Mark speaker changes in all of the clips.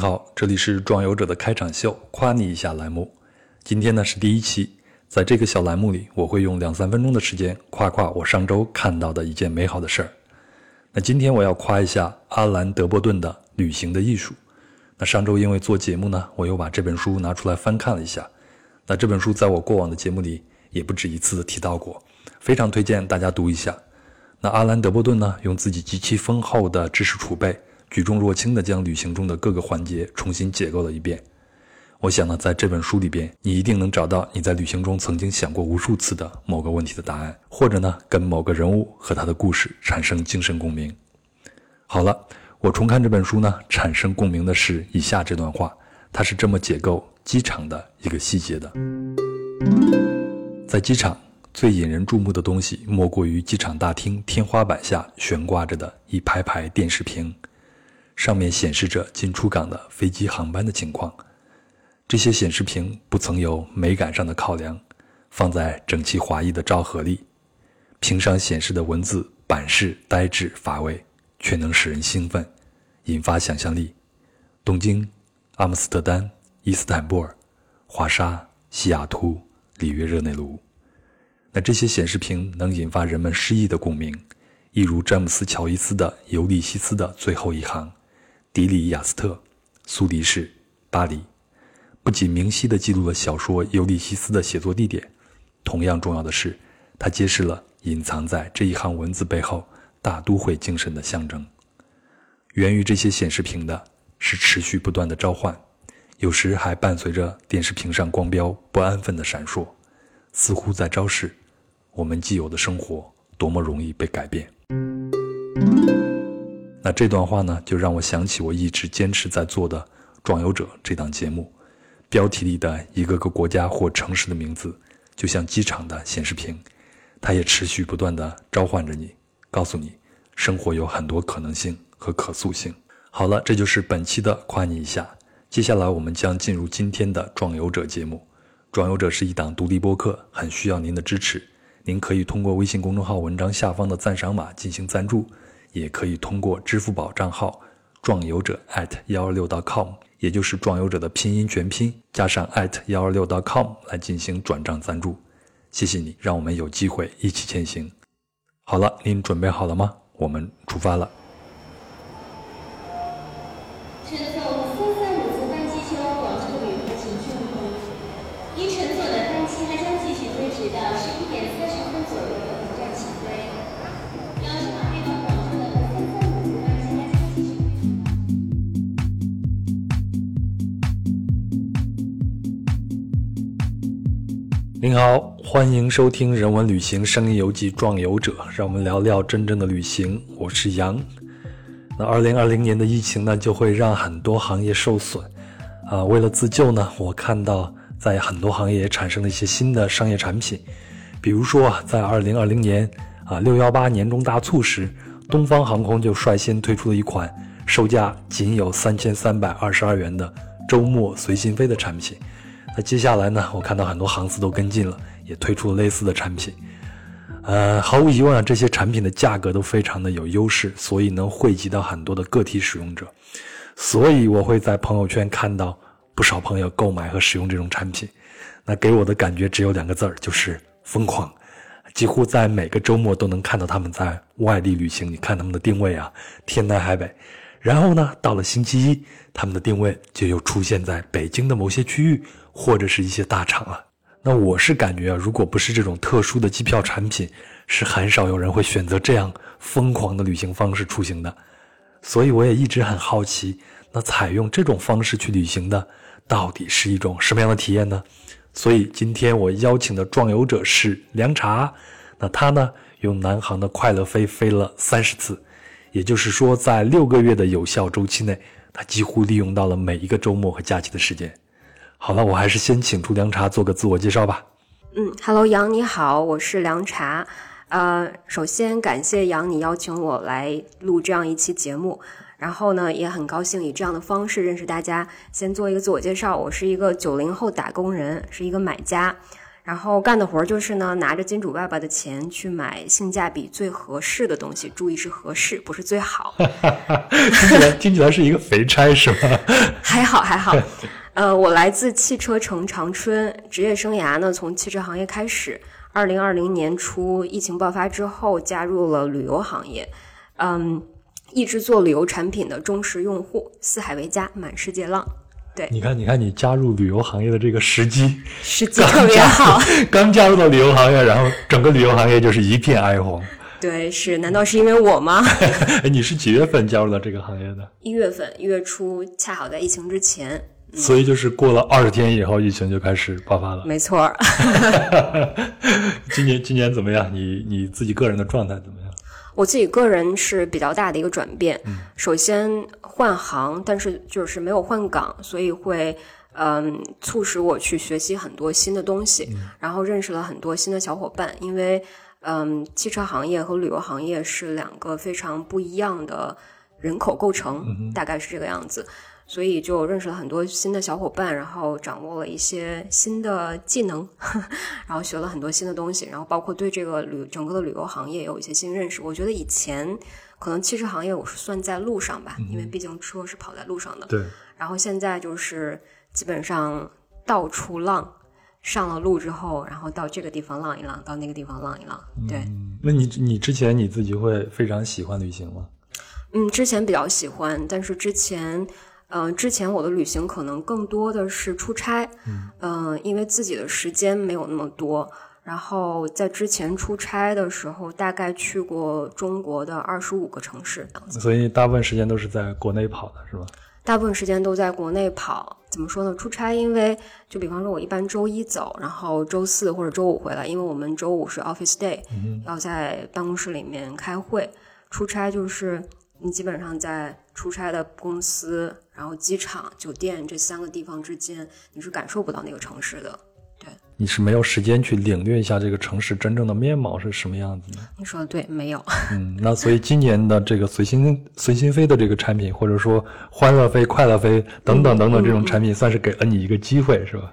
Speaker 1: 好，这里是壮游者的开场秀，夸你一下栏目。今天呢是第一期，在这个小栏目里，我会用两三分钟的时间夸夸我上周看到的一件美好的事儿。那今天我要夸一下阿兰·德波顿的《旅行的艺术》。那上周因为做节目呢，我又把这本书拿出来翻看了一下。那这本书在我过往的节目里也不止一次的提到过，非常推荐大家读一下。那阿兰·德波顿呢，用自己极其丰厚的知识储备。举重若轻地将旅行中的各个环节重新解构了一遍。我想呢，在这本书里边，你一定能找到你在旅行中曾经想过无数次的某个问题的答案，或者呢，跟某个人物和他的故事产生精神共鸣。好了，我重看这本书呢，产生共鸣的是以下这段话，它是这么解构机场的一个细节的：在机场，最引人注目的东西莫过于机场大厅天花板下悬挂着的一排排电视屏。上面显示着进出港的飞机航班的情况，这些显示屏不曾有美感上的考量，放在整齐划一的昭和里，屏上显示的文字板式呆滞乏味，却能使人兴奋，引发想象力。东京、阿姆斯特丹、伊斯坦布尔、华沙、西雅图、里约热内卢，那这些显示屏能引发人们诗意的共鸣，一如詹姆斯·乔伊斯的《尤利西斯》的最后一行。迪里亚斯特，苏黎世，巴黎，不仅明晰地记录了小说《尤利西斯》的写作地点，同样重要的是，它揭示了隐藏在这一行文字背后大都会精神的象征。源于这些显示屏的是持续不断的召唤，有时还伴随着电视屏上光标不安分的闪烁，似乎在昭示我们既有的生活多么容易被改变。这段话呢，就让我想起我一直坚持在做的《壮游者》这档节目，标题里的一个个国家或城市的名字，就像机场的显示屏，它也持续不断地召唤着你，告诉你，生活有很多可能性和可塑性。好了，这就是本期的夸你一下。接下来我们将进入今天的《壮游者》节目，《壮游者》是一档独立播客，很需要您的支持。您可以通过微信公众号文章下方的赞赏码进行赞助。也可以通过支付宝账号“壮游者 ”at 幺二六 .com，也就是“壮游者”的拼音全拼加上 at 幺二六 .com 来进行转账赞助。谢谢你，让我们有机会一起前行。好了，您准备好了吗？我们出发了。您好，欢迎收听《人文旅行声音游记·壮游者》，让我们聊聊真正的旅行。我是杨。那二零二零年的疫情呢，就会让很多行业受损啊。为了自救呢，我看到在很多行业也产生了一些新的商业产品。比如说，在二零二零年啊六幺八年终大促时，东方航空就率先推出了一款售价仅有三千三百二十二元的周末随心飞的产品。那接下来呢？我看到很多航司都跟进了，也推出了类似的产品。呃，毫无疑问啊，这些产品的价格都非常的有优势，所以能惠及到很多的个体使用者。所以我会在朋友圈看到不少朋友购买和使用这种产品。那给我的感觉只有两个字儿，就是疯狂。几乎在每个周末都能看到他们在外地旅行。你看他们的定位啊，天南海北。然后呢，到了星期一，他们的定位就又出现在北京的某些区域。或者是一些大厂啊，那我是感觉啊，如果不是这种特殊的机票产品，是很少有人会选择这样疯狂的旅行方式出行的。所以我也一直很好奇，那采用这种方式去旅行的，到底是一种什么样的体验呢？所以今天我邀请的壮游者是凉茶，那他呢用南航的快乐飞飞了三十次，也就是说在六个月的有效周期内，他几乎利用到了每一个周末和假期的时间。好了，我还是先请出凉茶做个自我介绍吧。
Speaker 2: 嗯，Hello，杨你好，我是凉茶。呃，首先感谢杨你邀请我来录这样一期节目，然后呢，也很高兴以这样的方式认识大家。先做一个自我介绍，我是一个九零后打工人，是一个买家。然后干的活儿就是呢，拿着金主爸爸的钱去买性价比最合适的东西，注意是合适，不是最好。
Speaker 1: 听起来听起来是一个肥差是吗？
Speaker 2: 还好还好，呃，我来自汽车城长春，职业生涯呢从汽车行业开始。二零二零年初疫情爆发之后，加入了旅游行业，嗯，一直做旅游产品的忠实用户，四海为家，满世界浪。对，
Speaker 1: 你看，你看，你加入旅游行业的这个时机，
Speaker 2: 时机特别好。
Speaker 1: 刚加入到旅游行业，然后整个旅游行业就是一片哀鸿。
Speaker 2: 对，是，难道是因为我吗？
Speaker 1: 哎，你是几月份加入到这个行业的？
Speaker 2: 一月份，一月初，恰好在疫情之前。
Speaker 1: 所以就是过了二十天以后，疫情就开始爆发了。
Speaker 2: 没错。
Speaker 1: 今年今年怎么样？你你自己个人的状态怎么样？
Speaker 2: 我自己个人是比较大的一个转变。首先换行，但是就是没有换岗，所以会嗯促使我去学习很多新的东西，然后认识了很多新的小伙伴。因为嗯，汽车行业和旅游行业是两个非常不一样的人口构成，大概是这个样子。所以就认识了很多新的小伙伴，然后掌握了一些新的技能，然后学了很多新的东西，然后包括对这个旅整个的旅游行业有一些新认识。我觉得以前可能汽车行业我是算在路上吧，因为毕竟车是跑在路上的。
Speaker 1: 对。
Speaker 2: 然后现在就是基本上到处浪，上了路之后，然后到这个地方浪一浪，到那个地方浪一浪。对。
Speaker 1: 那你你之前你自己会非常喜欢旅行吗？
Speaker 2: 嗯，之前比较喜欢，但是之前。嗯，之前我的旅行可能更多的是出差，嗯，因为自己的时间没有那么多。然后在之前出差的时候，大概去过中国的二十五个城市，
Speaker 1: 所以大部分时间都是在国内跑的，是吧？
Speaker 2: 大部分时间都在国内跑。怎么说呢？出差，因为就比方说，我一般周一走，然后周四或者周五回来，因为我们周五是 office day，要在办公室里面开会。出差就是你基本上在出差的公司。然后机场、酒店这三个地方之间，你是感受不到那个城市的，对，
Speaker 1: 你是没有时间去领略一下这个城市真正的面貌是什么样子的。
Speaker 2: 你说的对，没有。
Speaker 1: 嗯，那所以今年的这个随心随心飞的这个产品，或者说欢乐飞、快乐飞等等等等这种产品，算是给了你一个机会，是吧？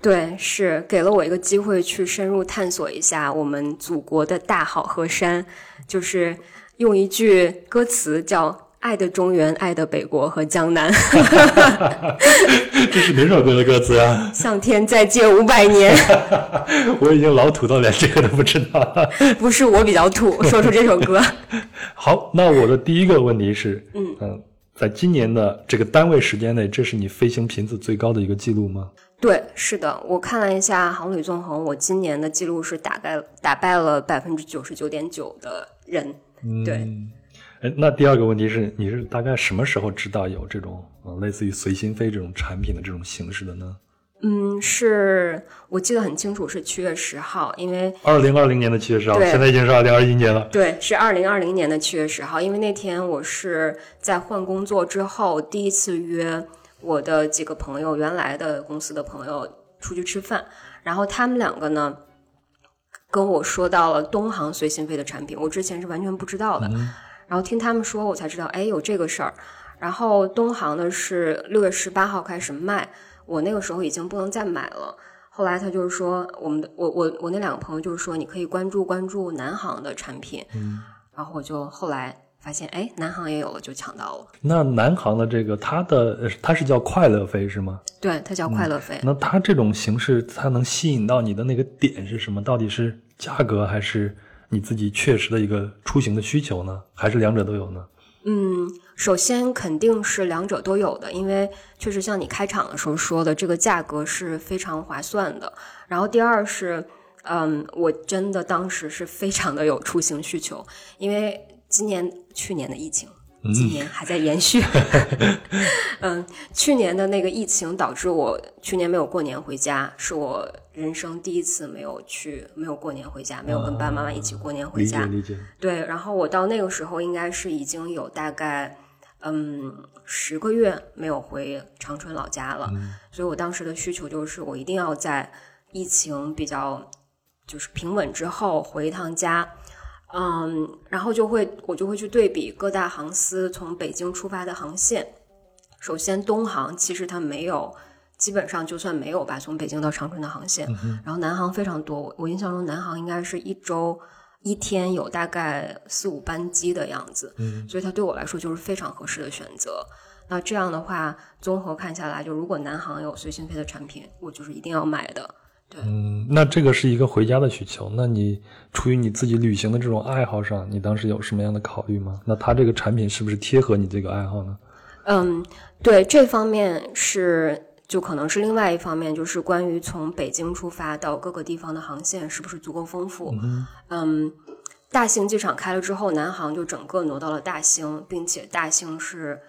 Speaker 2: 对，是给了我一个机会去深入探索一下我们祖国的大好河山，就是用一句歌词叫。爱的中原，爱的北国和江南。
Speaker 1: 这是哪首歌的歌词啊？
Speaker 2: 向天再借五百年。
Speaker 1: 我已经老土到连这个都不知道了。
Speaker 2: 不是我比较土，说出这首歌。
Speaker 1: 好，那我的第一个问题是，嗯嗯，在今年的这个单位时间内，这是你飞行频次最高的一个记录吗？
Speaker 2: 对，是的，我看了一下航旅纵横，我今年的记录是打败打败了百分之九十九点九的人。对。
Speaker 1: 哎，那第二个问题是，你是大概什么时候知道有这种呃类似于随心飞这种产品的这种形式的呢？
Speaker 2: 嗯，是我记得很清楚，是七月十号，因为
Speaker 1: 二零二零年的七月十号，现在已经是二零二一年了。
Speaker 2: 对，是二零二零年的七月十号，因为那天我是在换工作之后第一次约我的几个朋友，原来的公司的朋友出去吃饭，然后他们两个呢跟我说到了东航随心飞的产品，我之前是完全不知道的。然后听他们说，我才知道，哎，有这个事儿。然后东航的是六月十八号开始卖，我那个时候已经不能再买了。后来他就是说，我们的我我我那两个朋友就是说，你可以关注关注南航的产品。嗯。然后我就后来发现，哎，南航也有了，就抢到了。
Speaker 1: 那南航的这个，它的它是叫快乐飞是吗？
Speaker 2: 对，它叫快乐飞。
Speaker 1: 那它这种形式，它能吸引到你的那个点是什么？到底是价格还是？你自己确实的一个出行的需求呢，还是两者都有呢？
Speaker 2: 嗯，首先肯定是两者都有的，因为确实像你开场的时候说的，这个价格是非常划算的。然后第二是，嗯，我真的当时是非常的有出行需求，因为今年去年的疫情。今年还在延续，嗯，去年的那个疫情导致我去年没有过年回家，是我人生第一次没有去，没有过年回家，没有跟爸爸妈妈一起过年回家。
Speaker 1: 理解理解。
Speaker 2: 对，然后我到那个时候应该是已经有大概嗯十个月没有回长春老家了，所以我当时的需求就是我一定要在疫情比较就是平稳之后回一趟家。嗯，然后就会我就会去对比各大航司从北京出发的航线。首先，东航其实它没有基本上就算没有吧，从北京到长春的航线，然后南航非常多，我我印象中南航应该是一周一天有大概四五班机的样子，
Speaker 1: 嗯
Speaker 2: 所以它对我来说就是非常合适的选择。那这样的话，综合看下来，就如果南航有随心飞的产品，我就是一定要买的。
Speaker 1: 嗯，那这个是一个回家的需求。那你出于你自己旅行的这种爱好上，你当时有什么样的考虑吗？那它这个产品是不是贴合你这个爱好呢？
Speaker 2: 嗯，对，这方面是就可能是另外一方面，就是关于从北京出发到各个地方的航线是不是足够丰富。嗯大兴机场开了之后，南航就整个挪到了大兴，并且大兴是。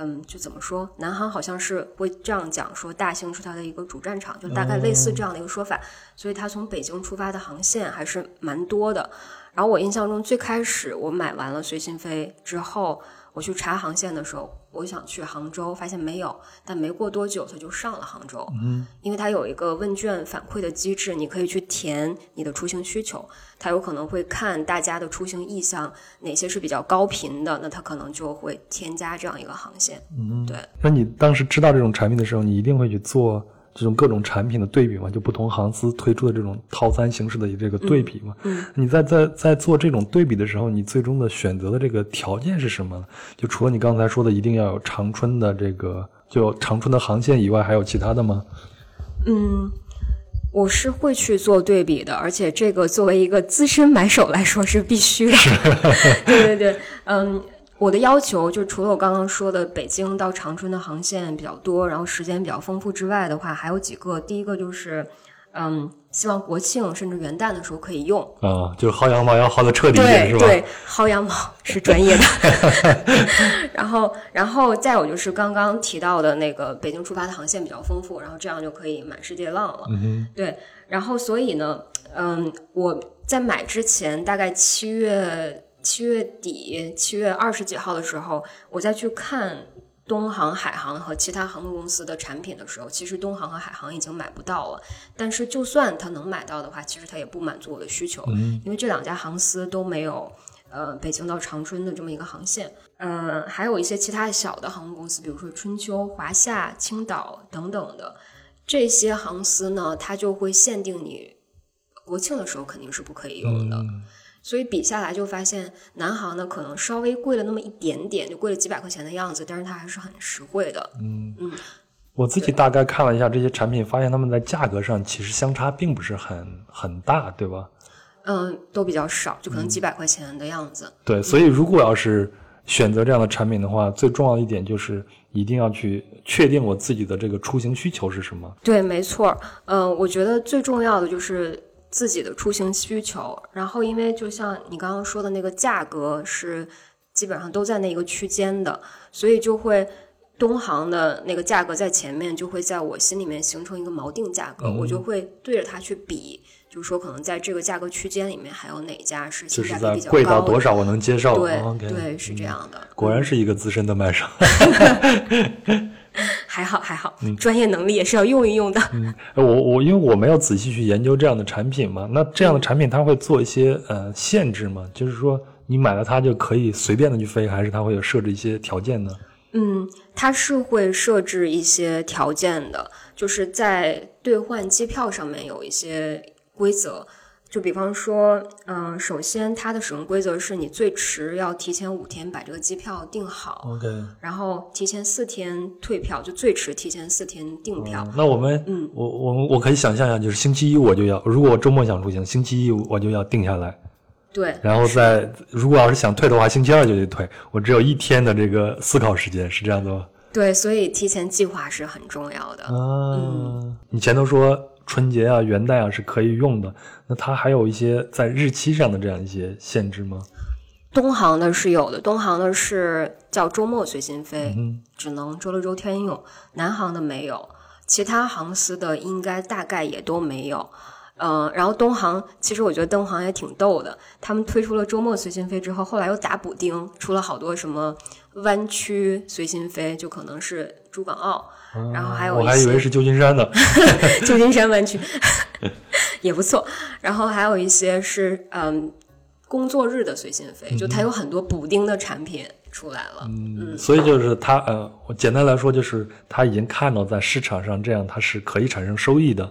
Speaker 2: 嗯，就怎么说？南航好像是会这样讲，说大兴是它的一个主战场，就大概类似这样的一个说法。所以它从北京出发的航线还是蛮多的。然后我印象中最开始我买完了随心飞之后，我去查航线的时候，我想去杭州，发现没有，但没过多久它就上了杭州。
Speaker 1: 嗯，
Speaker 2: 因为它有一个问卷反馈的机制，你可以去填你的出行需求，它有可能会看大家的出行意向，哪些是比较高频的，那它可能就会添加这样一个航线。
Speaker 1: 嗯，
Speaker 2: 对。
Speaker 1: 那你当时知道这种产品的时候，你一定会去做这种各种产品的对比嘛？就不同航司推出的这种套餐形式的这个对比嘛？
Speaker 2: 嗯，
Speaker 1: 你在在在做这种对比的时候，你最终的选择的这个条件是什么呢？就除了你刚才说的一定要有长春的这个就长春的航线以外，还有其他的吗？
Speaker 2: 嗯，我是会去做对比的，而且这个作为一个资深买手来说是必须的。对对对，嗯，我的要求就除了我刚刚说的北京到长春的航线比较多，然后时间比较丰富之外的话，还有几个。第一个就是，嗯，希望国庆甚至元旦的时候可以用。
Speaker 1: 啊，就是薅羊毛要薅的彻底一点，是吧？
Speaker 2: 对对，薅羊毛是专业的。然后，然后再有就是刚刚提到的那个北京出发的航线比较丰富，然后这样就可以满世界浪了。
Speaker 1: 嗯，
Speaker 2: 对，然后所以呢，嗯，我在买之前，大概七月七月底，七月二十几号的时候，我再去看东航、海航和其他航空公司的产品的时候，其实东航和海航已经买不到了。但是就算它能买到的话，其实它也不满足我的需求，
Speaker 1: 嗯
Speaker 2: 因为这两家航司都没有。呃，北京到长春的这么一个航线，呃，还有一些其他小的航空公司，比如说春秋、华夏、青岛等等的，这些航司呢，它就会限定你国庆的时候肯定是不可以用的。
Speaker 1: 嗯
Speaker 2: 所以比下来就发现，南航呢可能稍微贵了那么一点点，就贵了几百块钱的样子，但是它还是很实惠的。
Speaker 1: 嗯
Speaker 2: 嗯
Speaker 1: 我自己大概看了一下这些产品，发现它们在价格上其实相差并不是很很大，对吧？
Speaker 2: 嗯，都比较少，就可能几百块钱的样子。
Speaker 1: 对，所以如果要是选择这样的产品的话，最重要的一点就是一定要去确定我自己的这个出行需求是什么。
Speaker 2: 对，没错。嗯、我觉得最重要的就是自己的出行需求。然后，因为就像你刚刚说的那个价格是基本上都在那个区间的，所以就会东航的那个价格在前面，就会在我心里面形成一个锚定价格，我就会对着它去比，就是说可能在这个价格区间里面还有哪家是性价比比较
Speaker 1: 贵到
Speaker 2: 高。
Speaker 1: 多少我能接受。
Speaker 2: 对、对，是这样的。
Speaker 1: 果然是一个资深的卖手。
Speaker 2: 还好还好，专业能力也是要用一用的。
Speaker 1: 我我因为我没有仔细去研究这样的产品嘛，那这样的产品它会做一些呃限制吗？就是说你买了它就可以随便的去飞，还是它会有设置一些条件呢？
Speaker 2: 嗯，它是会设置一些条件的，就是在兑换机票上面有一些规则。就比方说，嗯、首先它的使用规则是你最迟要提前五天把这个机票订好
Speaker 1: ，OK，
Speaker 2: 然后提前四天退票，就最迟提前四天订票。
Speaker 1: 那我们，
Speaker 2: 嗯
Speaker 1: 我我我可以想象一下，就是星期一我就要，如果我周末想出行，星期一我就要定下来，
Speaker 2: 对，
Speaker 1: 然后再如果要是想退的话，星期二就得退，我只有一天的这个思考时间，是这样的吗？
Speaker 2: 对，所以提前计划是很重要的。
Speaker 1: 啊，你前头说春节啊、元旦啊是可以用的，那它还有一些在日期上的这样一些限制吗？
Speaker 2: 东航的是有的，东航的是叫周末随心飞，
Speaker 1: 嗯
Speaker 2: 只能周六周天用。南航的没有，其他航司的应该大概也都没有。嗯，然后东航其实我觉得东航也挺逗的，他们推出了周末随心飞之后，后来又打补丁，出了好多什么弯曲随心飞，就可能是珠港澳，然后还有
Speaker 1: 我
Speaker 2: 一些
Speaker 1: 还以为是旧金山的。
Speaker 2: 旧金山湾区 也不错。然后还有一些是嗯工作日的随心飞，就它有很多补丁的产品，出来了。
Speaker 1: 嗯，所以就是他呃，我简单来说就是他已经看到在市场上这样它是可以产生收益的，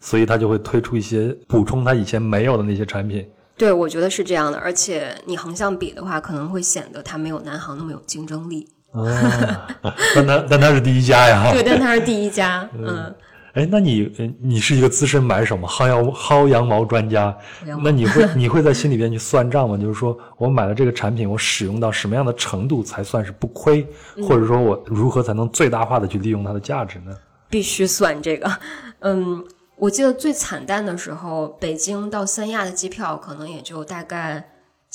Speaker 1: 所以他就会推出一些补充他以前没有的那些产品。
Speaker 2: 对，我觉得是这样的，而且你横向比的话，可能会显得它没有南航那么有竞争力。
Speaker 1: 哦，但他但他是第一家呀。
Speaker 2: 对，但他是第一家。嗯。
Speaker 1: 哎，那你你是一个资深买手嘛，薅羊薅羊毛专家，那你会 你会在心里边去算账吗？就是说我买了这个产品，我使用到什么样的程度才算是不亏，或者说我如何才能最大化的去利用它的价值呢？
Speaker 2: 必须算这个。嗯，我记得最惨淡的时候，北京到三亚的机票可能也就大概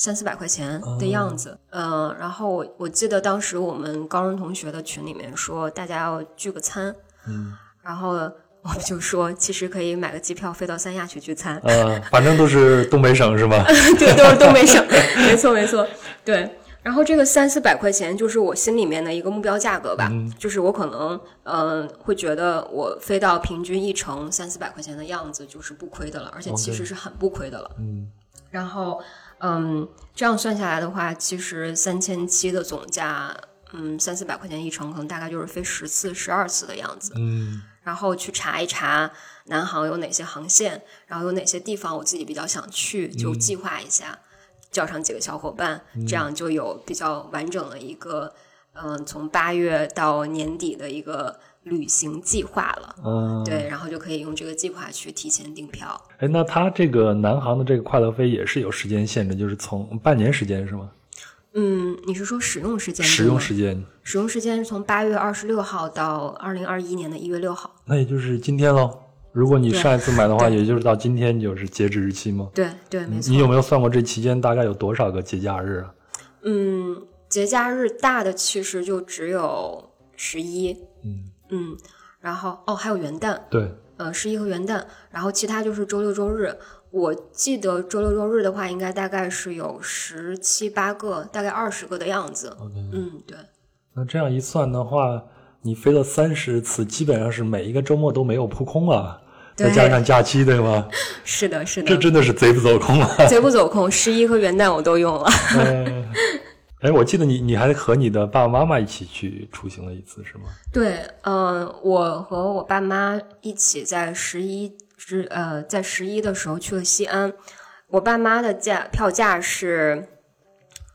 Speaker 2: 三四百块钱的样子。嗯，然后我我记得当时我们高中同学的群里面说，大家要聚个餐。嗯，然后。我们就说，其实可以买个机票飞到三亚去聚餐。
Speaker 1: 嗯，反正都是东北省是吗？
Speaker 2: 对，都是东北省，没错没错。对，然后这个三四百块钱就是我心里面的一个目标价格吧。嗯，就是我可能嗯会觉得我飞到平均一程三四百块钱的样子就是不亏的了，而且其实是很不亏的了。嗯，然后嗯这样算下来的话，其实三千七的总价，嗯三四百块钱一程，可能大概就是飞十次十二次的样子。嗯。然后去查一查南航有哪些航线，然后有哪些地方我自己比较想去，就计划一下，叫上几个小伙伴，这样就有比较完整的一个，嗯，从八月到年底的一个旅行计划了。嗯，对，然后就可以用这个计划去提前订票。
Speaker 1: 哎，那他这个南航的这个快乐飞也是有时间限制，就是从半年时间是吗？
Speaker 2: 嗯，你是说使用时间？
Speaker 1: 使用时间，
Speaker 2: 使用时间是从八月二十六号到二零二一年的一月六号。
Speaker 1: 那也就是今天喽。如果你上一次买的话，也就是到今天就是截止日期吗？
Speaker 2: 对对，没错。
Speaker 1: 你有没有算过这期间大概有多少个节假日啊？
Speaker 2: 嗯，节假日大的其实就只有十一。嗯嗯，然后哦，还有元旦。
Speaker 1: 对。
Speaker 2: 呃，十一和元旦，然后其他就是周六周日。我记得周六周日的话，应该大概是有十七八个，大概二十个的样子。嗯，对。
Speaker 1: 那这样一算的话，你飞了三十次，基本上是每一个周末都没有扑空啊，再加上假期，对吗？
Speaker 2: 是的，是的。
Speaker 1: 这真的是贼不走空啊！
Speaker 2: 贼不走空，十一和元旦我都用了。
Speaker 1: 哎，我记得你你还和你的爸爸妈妈一起去出行了一次，是吗？
Speaker 2: 对，嗯，我和我爸妈一起在十一。之呃，在十一的时候去了西安，我爸妈的价票价是，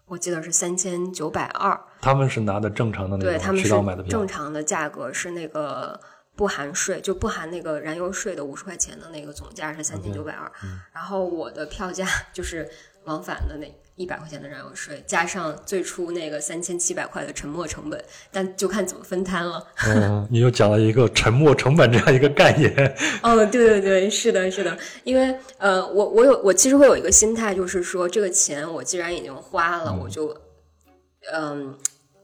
Speaker 2: 我记得是三千九百二。
Speaker 1: 他们是拿的正常的那个渠道买的票。
Speaker 2: 正常的价格是那个不含税，就不含那个燃油税的五十块钱的那个总价是三千九百二。然后我的票价 就是往返的那。一百块钱的燃油税，加上最初那个三千七百块的沉没成本，但就看怎么分摊了。
Speaker 1: 嗯，你又讲了一个沉没成本这样一个概念。
Speaker 2: 哦，对对对，是的，是的，因为呃，我我有我其实会有一个心态，就是说这个钱我既然已经花了，我就嗯。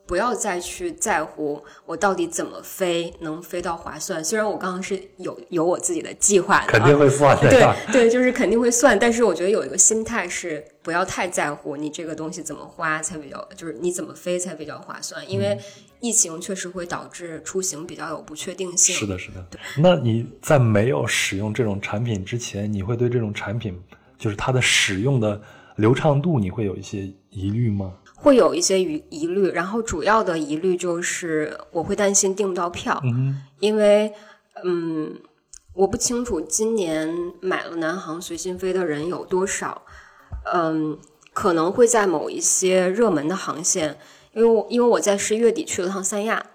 Speaker 2: 不要再去在乎我到底怎么飞能飞到划算。虽然我刚刚是有有我自己的计划的，
Speaker 1: 肯定会算
Speaker 2: 的。对对，就是肯定会算。但是我觉得有一个心态是不要太在乎你这个东西怎么花才比较，就是你怎么飞才比较划算。因为疫情确实会导致出行比较有不确定性。
Speaker 1: 是的，是的。那你在没有使用这种产品之前，你会对这种产品就是它的使用的流畅度，你会有一些疑虑吗？
Speaker 2: 会有一些疑疑虑，然后主要的疑虑就是我会担心订不到票，因为嗯，我不清楚今年买了南航随心飞的人有多少，嗯，可能会在某一些热门的航线，因为我因为我在十一月底去了趟三亚，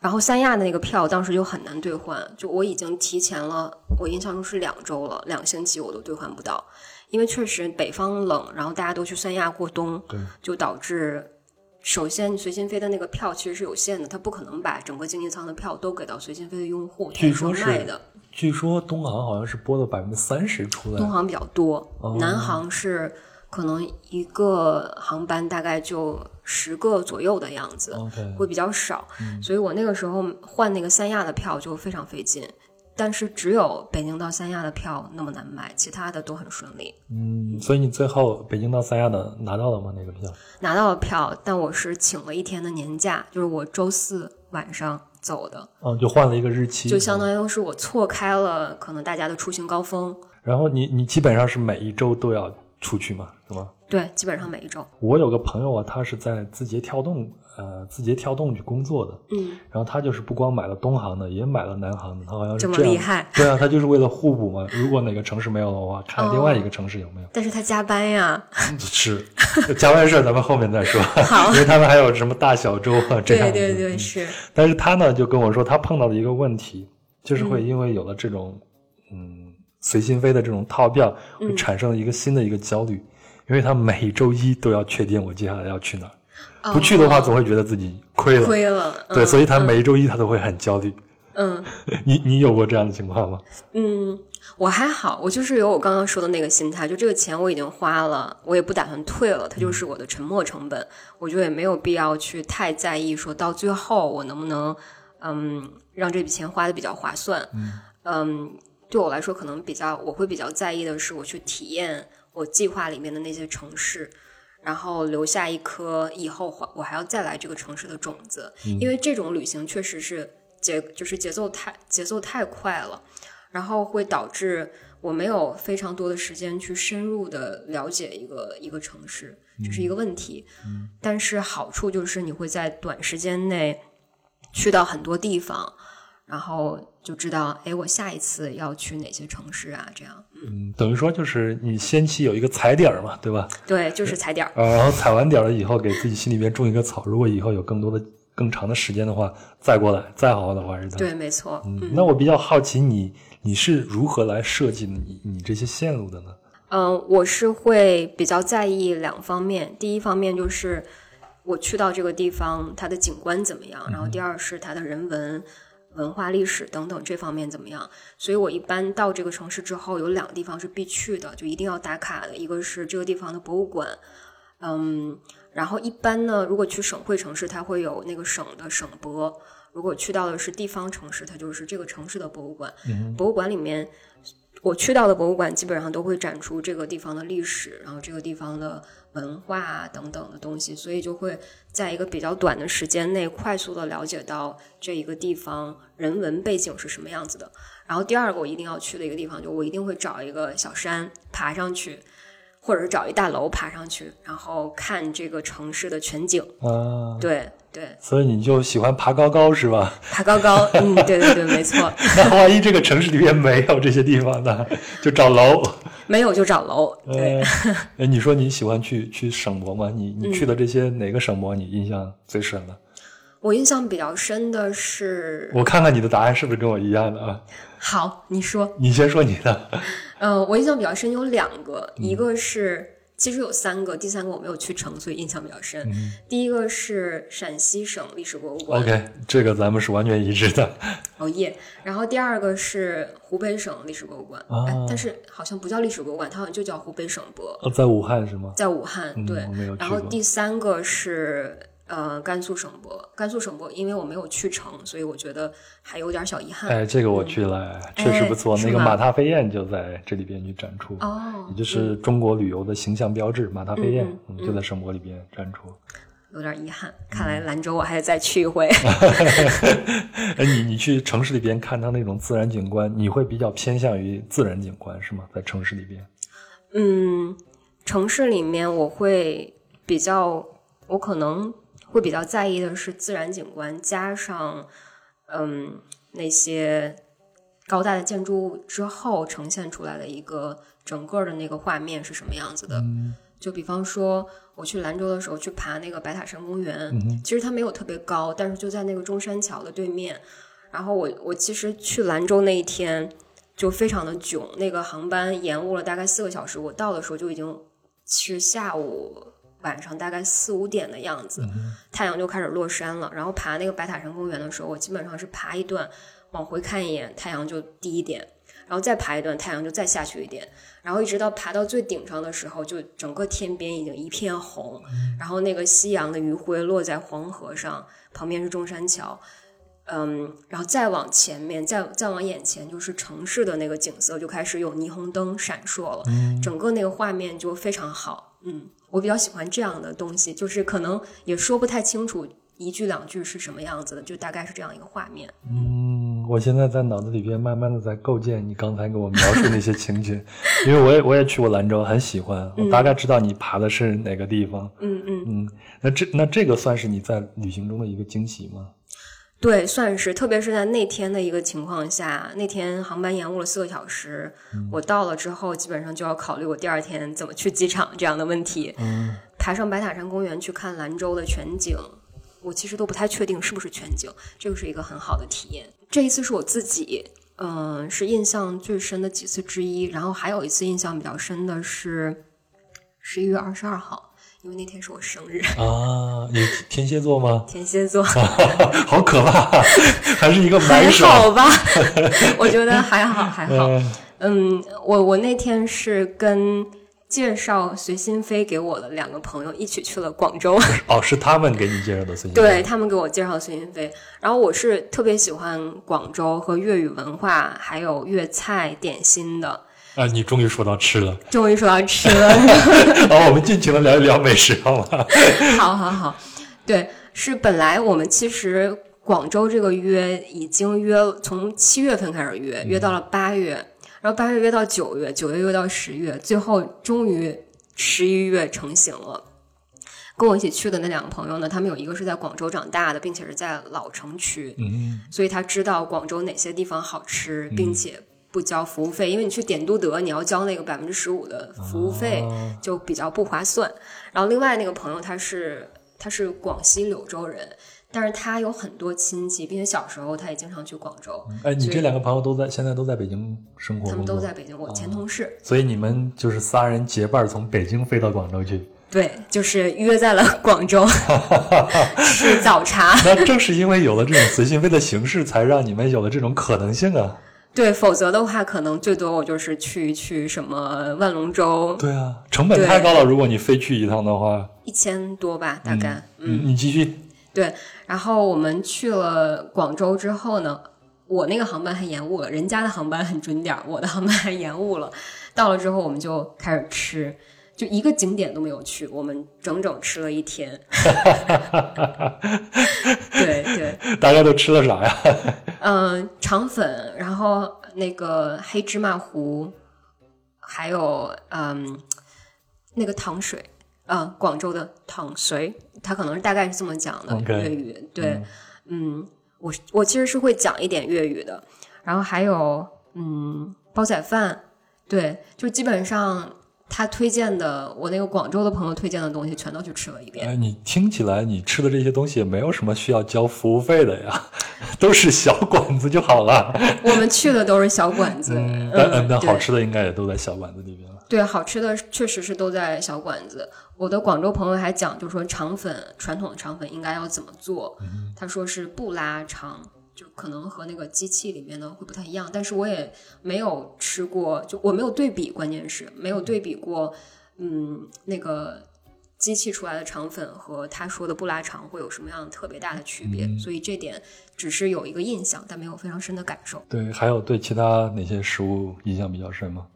Speaker 2: 然后三亚的那个票当时就很难兑换，就我已经提前了，我印象中是两周了，两星期我都兑换不到。因为确实北方冷，然后大家都去三亚过冬，对就导致首先随心飞的那个票其实是有限的，它不可能把整个经济舱的票都给到随心飞的用户。
Speaker 1: 据说是，据说东航好像是拨了百分之三十出来。
Speaker 2: 东航比较多，南航是可能一个航班大概就十个左右的样子，会比较少。所以我那个时候换那个三亚的票就非常费劲。但是只有北京到三亚的票那么难买，其他的都很顺利。
Speaker 1: 嗯，所以你最后北京到三亚的拿到了吗？那个票？
Speaker 2: 拿到了票，但我是请了一天的年假，就是我周四晚上走的。
Speaker 1: 嗯，就换了一个日期，
Speaker 2: 就相当于是我错开了可能大家的出行高峰。
Speaker 1: 然后你你基本上是每一周都要出去吗？是吗？
Speaker 2: 对，基本上每一周。
Speaker 1: 我有个朋友啊，他是在字节跳动，呃，字节跳动去工作的。
Speaker 2: 嗯，
Speaker 1: 然后他就是不光买了东航的，也买了南航的，他好像是
Speaker 2: 这么厉害
Speaker 1: 对啊，他就是为了互补嘛。如果哪个城市没有的话，看另外一个城市有没有。
Speaker 2: 但是他加班呀。
Speaker 1: 是，加班事儿咱们后面再说。
Speaker 2: 好
Speaker 1: 因为他们还有什么大小周啊 这样子。
Speaker 2: 对对对，
Speaker 1: 嗯
Speaker 2: 是。
Speaker 1: 但是他呢就跟我说，他碰到的一个问题，就是会因为有了这种嗯随心飞的这种套票，会
Speaker 2: 嗯
Speaker 1: 产生一个新的一个焦虑，因为他每周一都要确定我接下来要去哪儿，不去的话总会觉得自己亏了。
Speaker 2: 哦亏了。
Speaker 1: 对，
Speaker 2: 嗯
Speaker 1: 所以他每一周一他都会很焦虑。
Speaker 2: 嗯
Speaker 1: 你你有过这样的情况吗？
Speaker 2: 嗯，我还好，我就是有我刚刚说的那个心态，就这个钱我已经花了，我也不打算退了，它就是我的沉没成本，我觉得也没有必要去太在意，说到最后我能不能嗯让这笔钱花的比较划算。嗯对我来说，可能比较我会比较在意的是，我去体验我计划里面的那些城市。然后留下一颗以后还我还要再来这个城市的种子，因为这种旅行确实是节就是节奏太节奏太快了，然后会导致我没有非常多的时间去深入的了解一个一个城市，这是一个问题。但是好处就是你会在短时间内去到很多地方，然后就知道，哎，我下一次要去哪些城市啊？这样，
Speaker 1: 嗯，等于说就是你先期有一个踩点儿嘛，对吧？
Speaker 2: 对，就是踩点儿。
Speaker 1: 呃，然后踩完点儿了以后，给自己心里边种一个草。如果以后有更多的、更长的时间的话，再过来，再好好的玩一趟。
Speaker 2: 对，没错。
Speaker 1: 嗯，那我比较好奇你，你是如何来设计你你这些线路的呢？
Speaker 2: 嗯，我是会比较在意两方面。第一方面就是我去到这个地方，它的景观怎么样，然后第二是它的人文、文化、历史等等这方面怎么样。所以我一般到这个城市之后，有两个地方是必去的，就一定要打卡的。一个是这个地方的博物馆，嗯，然后一般呢，如果去省会城市，它会有那个省的省博；如果去到的是地方城市，它就是这个城市的博物馆。博物馆里面。我去到的博物馆基本上都会展出这个地方的历史，然后这个地方的文化等等的东西，所以就会在一个比较短的时间内快速的了解到这一个地方人文背景是什么样子的。然后第二个我一定要去的一个地方，就我一定会找一个小山爬上去，或者是找一大楼爬上去，然后看这个城市的全景。
Speaker 1: 啊，
Speaker 2: 对对，
Speaker 1: 所以你就喜欢爬高高是吧？
Speaker 2: 爬高高，嗯，对对对，没错，
Speaker 1: 那万一这个城市里面没有这些地方呢，就找楼。
Speaker 2: 没有就找楼。对，
Speaker 1: 呃，哎，你说你喜欢去去省博吗？你你去的这些哪个省博你印象最深的？
Speaker 2: 我印象比较深的是，
Speaker 1: 我看看你的答案是不是跟我一样的啊？
Speaker 2: 好，你说。
Speaker 1: 你先说你的。
Speaker 2: 嗯，我印象比较深有两个，一个是其实有三个，第三个我没有去成，所以印象比较深。第一个是陕西省历史博物馆
Speaker 1: ，OK，这个咱们是完全一致的。
Speaker 2: 哦耶。然后第二个是湖北省历史博物馆，但是好像不叫历史博物馆，它好像就叫湖北省博，
Speaker 1: 哦，在武汉是吗？
Speaker 2: 在武汉。
Speaker 1: 嗯
Speaker 2: 对然后第三个是。呃，甘肃省博，甘肃省博，因为我没有去成，所以我觉得还有点小遗憾。
Speaker 1: 哎，这个我去了，确实不错。
Speaker 2: 哎
Speaker 1: 那个马踏飞燕就在这里边去展出，
Speaker 2: 哦
Speaker 1: 也，就是中国旅游的形象标志——马踏飞燕，
Speaker 2: 嗯
Speaker 1: 嗯就在省博里边展出。
Speaker 2: 有点遗憾。看来兰州我还得再去一回。
Speaker 1: 哎，你你去城市里边看它那种自然景观，你会比较偏向于自然景观是吗？在城市里边，
Speaker 2: 嗯，城市里面我会比较，我可能会比较在意的是自然景观，加上嗯那些高大的建筑物之后呈现出来的一个整个的那个画面是什么样子的。就比方说，我去兰州的时候去爬那个白塔山公园，其实它没有特别高，但是就在那个中山桥的对面。然后我我其实去兰州那一天就非常的囧，那个航班延误了大概四个小时，我到的时候就已经是下午晚上大概四五点的样子，太阳就开始落山了。然后爬那个白塔山公园的时候，我基本上是爬一段，往回看一眼，太阳就低一点，然后再爬一段，太阳就再下去一点，然后一直到爬到最顶上的时候，就整个天边已经一片红，然后那个夕阳的余晖落在黄河上，旁边是中山桥。嗯，然后再往前面，再再往眼前，就是城市的那个景色就开始有霓虹灯闪烁了，整个那个画面就非常好。嗯，我比较喜欢这样的东西，就是可能也说不太清楚一句两句是什么样子的，就大概是这样一个画面。
Speaker 1: 嗯，嗯，我现在在脑子里边慢慢的在构建你刚才给我描述那些情景，因为我也我也去过兰州，很喜欢，我大概知道你爬的是哪个地方。
Speaker 2: 嗯嗯
Speaker 1: 嗯，那这那这个算是你在旅行中的一个惊喜吗？
Speaker 2: 对，算是，特别是在那天的一个情况下，那天航班延误了四个小时，我到了之后，基本上就要考虑我第二天怎么去机场这样的问题。
Speaker 1: 嗯，
Speaker 2: 爬上白塔山公园去看兰州的全景，我其实都不太确定是不是全景，这个是一个很好的体验。这一次是我自己，嗯、是印象最深的几次之一。然后还有一次印象比较深的是十一月二十二号，因为那天是我生日，
Speaker 1: 啊，你天蝎座吗？
Speaker 2: 天蝎座。
Speaker 1: 好可怕，还是一个
Speaker 2: 还
Speaker 1: 买手。
Speaker 2: 好吧，我觉得还好还好。
Speaker 1: 嗯
Speaker 2: 嗯，我我那天是跟介绍随心飞给我的两个朋友一起去了广州，
Speaker 1: 哦，是他们给你介绍的孙
Speaker 2: 对他们给我介绍随心飞。然后我是特别喜欢广州和粤语文化，还有粤菜点心的。
Speaker 1: 啊，你终于说到吃了，
Speaker 2: 终于说到吃了，
Speaker 1: 好，我们尽情的聊一聊美食，好吗？
Speaker 2: 好好好，对，是本来我们其实广州这个约已经约从七月份开始约，约到了八月，然后八月约到九月，九月约到十月，最后终于十一月成型了。跟我一起去的那两个朋友呢，他们有一个是在广州长大的，并且是在老城区，
Speaker 1: 嗯，
Speaker 2: 所以他知道广州哪些地方好吃，并且不交服务费，因为你去点都德，你要交那个百分之十五的服务费，
Speaker 1: 哦
Speaker 2: 就比较不划算。然后另外那个朋友他是他是广西柳州人，但是他有很多亲戚，并且小时候他也经常去广州，
Speaker 1: 哎，你这两个朋友都在现在都在北京生活，
Speaker 2: 他们都在北京，我前同事。
Speaker 1: 所以你们就是仨人结伴从北京飞到广州去。
Speaker 2: 对，就是约在了广州 吃早茶。
Speaker 1: 那正是因为有了这种随心飞的形式，才让你们有了这种可能性啊。
Speaker 2: 对，否则的话，可能最多我就是去去什么万龙舟，
Speaker 1: 对啊，成本太高了。如果你非去一趟的话，
Speaker 2: 一千多吧，大概。
Speaker 1: 嗯，你继续。
Speaker 2: 对，然后我们去了广州之后呢，我那个航班还延误了，人家的航班很准点儿，我的航班还延误了。到了之后，我们就开始吃，就一个景点都没有去，我们整整吃了一天。对对，
Speaker 1: 大家都吃了啥呀？
Speaker 2: 嗯、肠粉，然后那个黑芝麻糊，还有嗯那个糖水，啊、广州的糖水，它可能是大概是这么讲的粤语。对，嗯，我我其实是会讲一点粤语的，然后还有嗯煲仔饭，对，就基本上他推荐的，我那个广州的朋友推荐的东西全都去吃了一遍。
Speaker 1: 哎，你听起来你吃的这些东西也没有什么需要交服务费的呀，都是小馆子就好了。
Speaker 2: 我们去的都是小馆 子，
Speaker 1: 嗯，但嗯但
Speaker 2: 对
Speaker 1: 好吃的应该也都在小馆子里边了。
Speaker 2: 对，好吃的确实是都在小馆子。我的广州朋友还讲，就说肠粉传统的肠粉应该要怎么做。他说是不拉肠，就可能和那个机器里面的会不太一样。但是我也没有吃过，就我没有对比，关键是没有对比过，嗯，那个机器出来的肠粉和他说的不拉肠会有什么样特别大的区别。所以这点只是有一个印象，但没有非常深的感受。
Speaker 1: 对，还有对其他哪些食物印象比较深吗？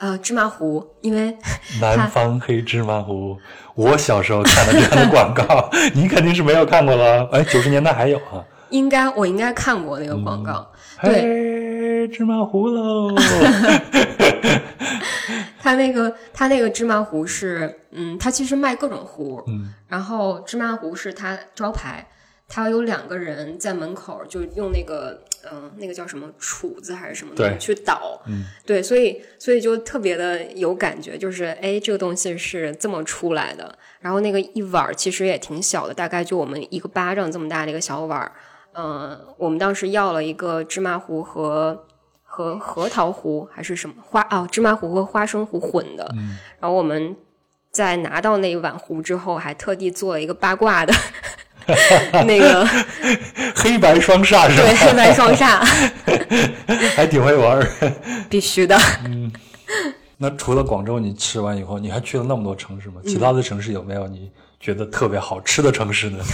Speaker 2: 呃，芝麻糊，因为
Speaker 1: 南方黑芝麻糊，我小时候看的这样的广告，你肯定是没有看过了。哎，九十年代还有啊。
Speaker 2: 应该我应该看过那个广告。对，
Speaker 1: 芝麻糊喽！
Speaker 2: 他那个他那个芝麻糊是，嗯，他其实卖各种糊，
Speaker 1: 嗯，
Speaker 2: 然后芝麻糊是他招牌，他有两个人在门口就用那个，嗯、那个叫什么杵子还是什么东西去捣，
Speaker 1: 嗯，
Speaker 2: 对，所以所以就特别的有感觉，就是哎，这个东西是这么出来的，然后那个一碗其实也挺小的，大概就我们一个巴掌这么大的一个小碗儿，嗯、我们当时要了一个芝麻糊和。和核桃糊还是什么花哦，芝麻糊和花生糊混的。
Speaker 1: 嗯
Speaker 2: 然后我们在拿到那一碗糊之后，还特地做了一个八卦的 那个
Speaker 1: 黑白双煞是吧对？
Speaker 2: 黑白双煞，
Speaker 1: 还挺会玩儿。
Speaker 2: 必须的。
Speaker 1: 嗯那除了广州，你吃完以后，你还去了那么多城市吗？
Speaker 2: 嗯
Speaker 1: 其他的城市有没有你觉得特别好吃的城市呢？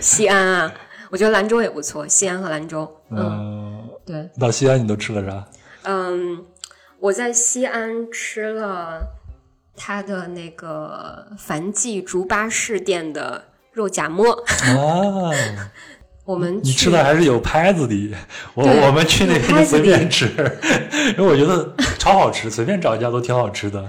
Speaker 2: 西安啊，我觉得兰州也不错，西安和兰州。嗯，
Speaker 1: 嗯，
Speaker 2: 对，
Speaker 1: 到西安你都吃了啥？
Speaker 2: 嗯，我在西安吃了他的那个樊记竹巴士店的肉夹馍。
Speaker 1: 啊，
Speaker 2: 我们
Speaker 1: 你吃的还是有拍子的，我我们去那
Speaker 2: 有
Speaker 1: 边随便吃，因为我觉得超好吃，随便找一家都挺好吃的。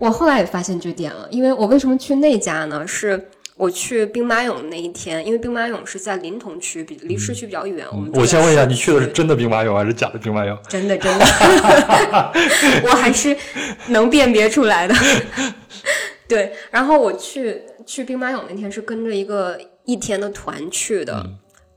Speaker 2: 我后来也发现这点了，因为我为什么去那家呢？是我去兵马俑那一天，因为兵马俑是在临潼区，比离市区比较远。我
Speaker 1: 我先问一下，你去的是真的兵马俑还是假的兵马俑？
Speaker 2: 真的真的，我还是能辨别出来的。对，然后我去去兵马俑那天是跟着一个一天的团去的。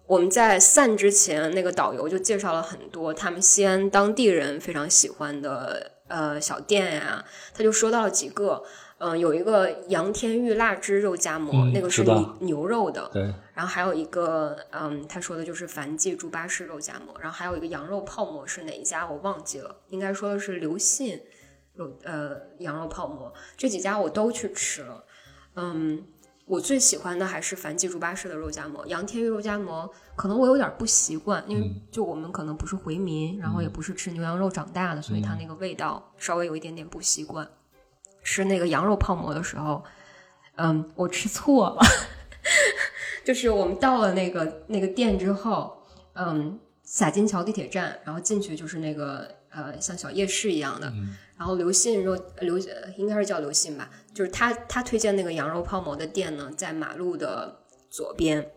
Speaker 2: 我们在散之前，那个导游就介绍了很多他们西安当地人非常喜欢的呃小店呀、他就说到了几个，嗯、有一个杨天玉腊汁肉夹馍，
Speaker 1: 嗯
Speaker 2: 那个是牛牛肉的，
Speaker 1: 对，
Speaker 2: 然后还有一个，嗯，他说的就是樊记猪八式肉夹馍，然后还有一个羊肉泡馍是哪一家我忘记了，应该说的是刘信肉呃羊肉泡馍，这几家我都去吃了，嗯，我最喜欢的还是樊记猪八式的肉夹馍，杨天玉肉夹馍可能我有点不习惯，因为就我们可能不是回民，然后也不是吃牛羊肉长大的，所以它那个味道稍微有一点点不习惯。吃那个羊肉泡馍的时候，嗯，我吃错了。就是我们到了那个那个店之后，嗯，洒金桥地铁站，然后进去就是那个呃像小夜市一样的，然后刘信肉刘呃应该是叫刘信吧，就是他他推荐那个羊肉泡馍的店呢，在马路的左边，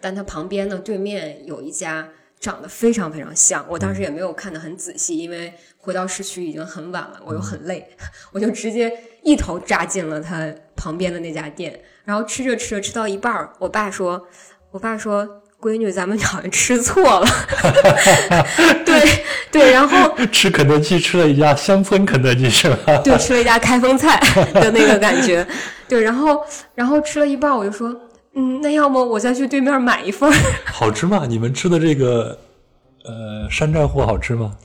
Speaker 2: 但他旁边呢对面有一家。长得非常非常像，我当时也没有看得很仔细，因为回到市区已经很晚了，我又很累，我就直接一头扎进了他旁边的那家店，然后吃着吃着吃到一半儿，我爸说，我爸说，闺女，咱们好像吃错了，对对，然后
Speaker 1: 吃肯德基吃了一家乡村肯德基是吧？
Speaker 2: 对吃了一家开封菜的那个感觉，对，然后然后吃了一半，我就说，嗯，那要么我再去对面买一份儿，
Speaker 1: 好吃吗？你们吃的这个呃山寨货好吃吗？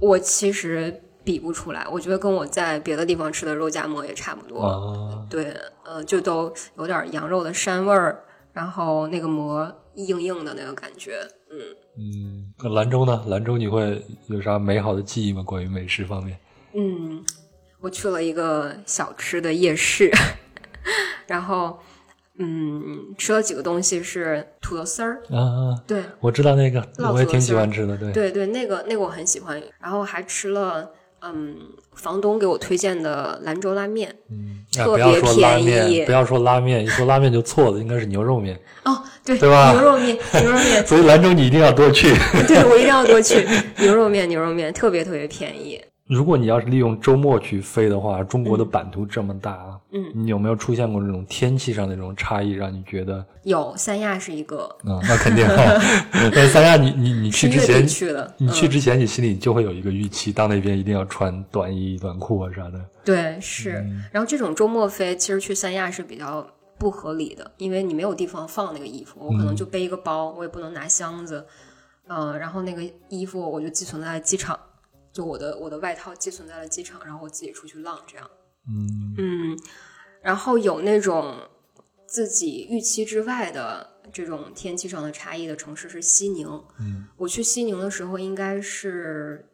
Speaker 2: 我其实比不出来，我觉得跟我在别的地方吃的肉夹馍也差不多，
Speaker 1: 啊，
Speaker 2: 对，呃，就都有点羊肉的膻味儿，然后那个馍硬硬的那个感觉，嗯。
Speaker 1: 嗯，那兰州呢？兰州你会有啥美好的记忆吗？关于美食方面？
Speaker 2: 嗯，我去了一个小吃的夜市，然后嗯，吃了几个东西是土豆丝儿，
Speaker 1: 啊，
Speaker 2: 对
Speaker 1: 我知道那个，我也挺喜欢吃的。对，
Speaker 2: 对对，那个那个我很喜欢，然后还吃了嗯，房东给我推荐的兰州拉面，
Speaker 1: 嗯，啊，
Speaker 2: 特
Speaker 1: 不要
Speaker 2: 别
Speaker 1: 说拉
Speaker 2: 便宜
Speaker 1: 面，不要说拉面，一说拉面就错了，应该是牛肉面。
Speaker 2: 哦，对，
Speaker 1: 对吧
Speaker 2: 牛肉面，牛肉面，
Speaker 1: 所以兰州你一定要多去。
Speaker 2: 对我一定要多去牛肉面，牛肉面特别特别便宜，
Speaker 1: 如果你要是利用周末去飞的话，中国的版图这么大啊，
Speaker 2: 嗯，
Speaker 1: 你有没有出现过这种天气上的这种差异，让你觉得
Speaker 2: 有三亚是一个，
Speaker 1: 啊、那肯定、啊。但是三亚你，你你去之前，
Speaker 2: 去的，
Speaker 1: 你去
Speaker 2: 嗯。
Speaker 1: 之前，你心里就会有一个预期，到那边一定要穿短衣短裤啊啥的。
Speaker 2: 对，是。
Speaker 1: 嗯。
Speaker 2: 然后这种周末飞，其实去三亚是比较不合理的，因为你没有地方放那个衣服，我可能就背一个包，我也不能拿箱子，嗯、然后那个衣服我就寄存在机场，就我的我的外套寄存在了机场，然后我自己出去浪这样。
Speaker 1: 嗯
Speaker 2: 嗯，然后有那种自己预期之外的这种天气上的差异的城市是西宁。
Speaker 1: 嗯，
Speaker 2: 我去西宁的时候应该是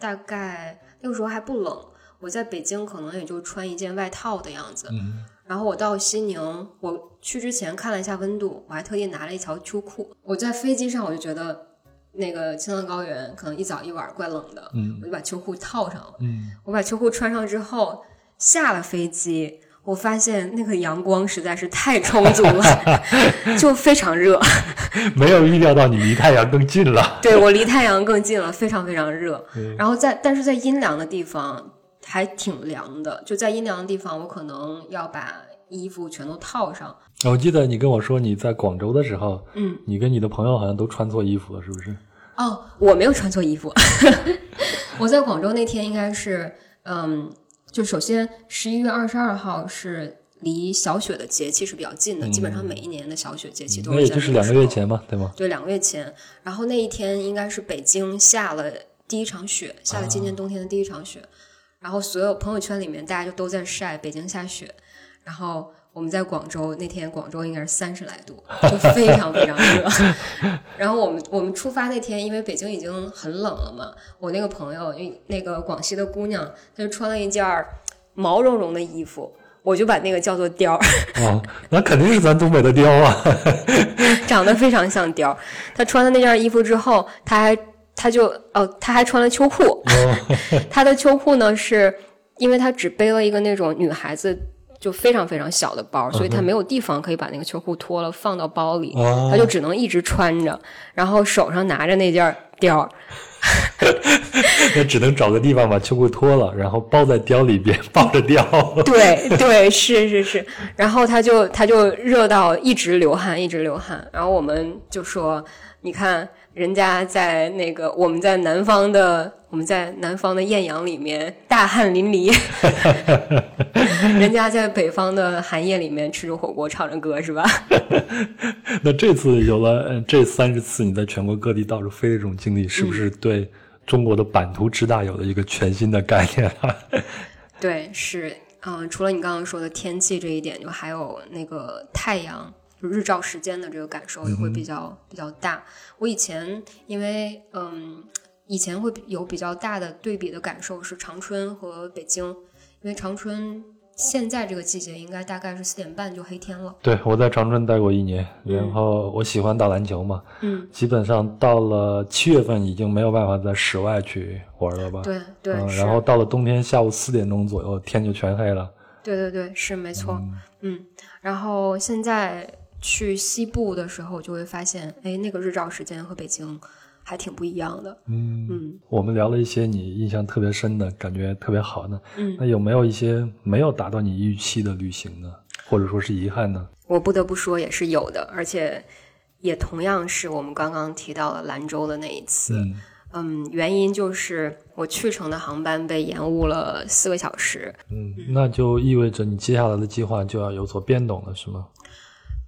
Speaker 2: 大概那个时候还不冷，我在北京可能也就穿一件外套的样子。
Speaker 1: 嗯
Speaker 2: 然后我到西宁，我去之前看了一下温度，我还特地拿了一条秋裤。我在飞机上我就觉得那个青藏高原可能一早一晚怪冷的，
Speaker 1: 嗯
Speaker 2: 我就把秋裤套上了。
Speaker 1: 嗯，
Speaker 2: 我把秋裤穿上之后，下了飞机，我发现那个阳光实在是太充足了，就非常热。
Speaker 1: 没有预料到你离太阳更近了。
Speaker 2: 对我离太阳更近了，非常非常热。
Speaker 1: 嗯
Speaker 2: 然后在但是在阴凉的地方还挺凉的，就在阴凉的地方，我可能要把衣服全都套上。
Speaker 1: 我记得你跟我说你在广州的时候，
Speaker 2: 嗯，
Speaker 1: 你跟你的朋友好像都穿错衣服了，是不是？
Speaker 2: 哦，我没有穿错衣服。我在广州那天应该是，嗯，就首先十一月二十二号是离小雪的节气是比较近的，基本上每一年的小雪节气都
Speaker 1: 嗯那也就是两个月前嘛，对吗？
Speaker 2: 对，两个月前。然后那一天应该是北京下了第一场雪，下了今年冬天的第一场雪。然后所有朋友圈里面大家就都在晒北京下雪，然后我们在广州那天广州应该是三十来度，就非常非常热。然后我们我们出发那天，因为北京已经很冷了嘛，我那个朋友，因为那个广西的姑娘，她就穿了一件毛茸茸的衣服。我就把那个叫做貂儿。
Speaker 1: 哦，那肯定是咱东北的貂啊。
Speaker 2: 长得非常像貂儿。他穿了那件衣服之后，她还她就哦，她还穿了秋裤。她的秋裤呢，是因为她只背了一个那种女孩子就非常非常小的包，所以他没有地方可以把那个秋裤脱了放到包里，他就只能一直穿着，然后手上拿着那件貂儿。
Speaker 1: 那只能找个地方把秋裤脱了，然后包在貂里边，抱着貂。
Speaker 2: 对对，是是是。然后他就他就热到一直流汗，一直流汗。然后我们就说：“你看，人家在那个我们在南方的我们在南方的艳阳里面大汗淋漓，人家在北方的寒夜里面吃着火锅，唱着歌，是吧？”
Speaker 1: 那这次有了这三十次你在全国各地到处飞的这种经历，是不是对？中国的版图之大，有了一个全新的概念啊。
Speaker 2: 对，是，嗯，除了你刚刚说的天气这一点，就还有那个太阳，就日照时间的这个感受也会比较比较大。我以前因为，嗯，以前会有比较大的对比的感受是长春和北京，因为长春。现在这个季节应该大概是四点半就黑天了。
Speaker 1: 对，我在长春待过一年，然后我喜欢打篮球嘛，
Speaker 2: 嗯，
Speaker 1: 基本上到了七月份已经没有办法在室外去玩了吧？
Speaker 2: 对对，
Speaker 1: 然后到了冬天下午四点钟左右天就全黑了。
Speaker 2: 对对对，是没错，嗯，然后现在去西部的时候就会发现，哎，那个日照时间和北京。还挺不一样的，
Speaker 1: 嗯嗯，我们聊了一些你印象特别深的感觉特别好的，
Speaker 2: 嗯，
Speaker 1: 那有没有一些没有达到你预期的旅行呢？或者说是遗憾呢？
Speaker 2: 我不得不说也是有的，而且也同样是我们刚刚提到了兰州的那一次，嗯，原因就是我去程的航班被延误了四个小时，
Speaker 1: 嗯，那就意味着你接下来的计划就要有所变动了，是吗？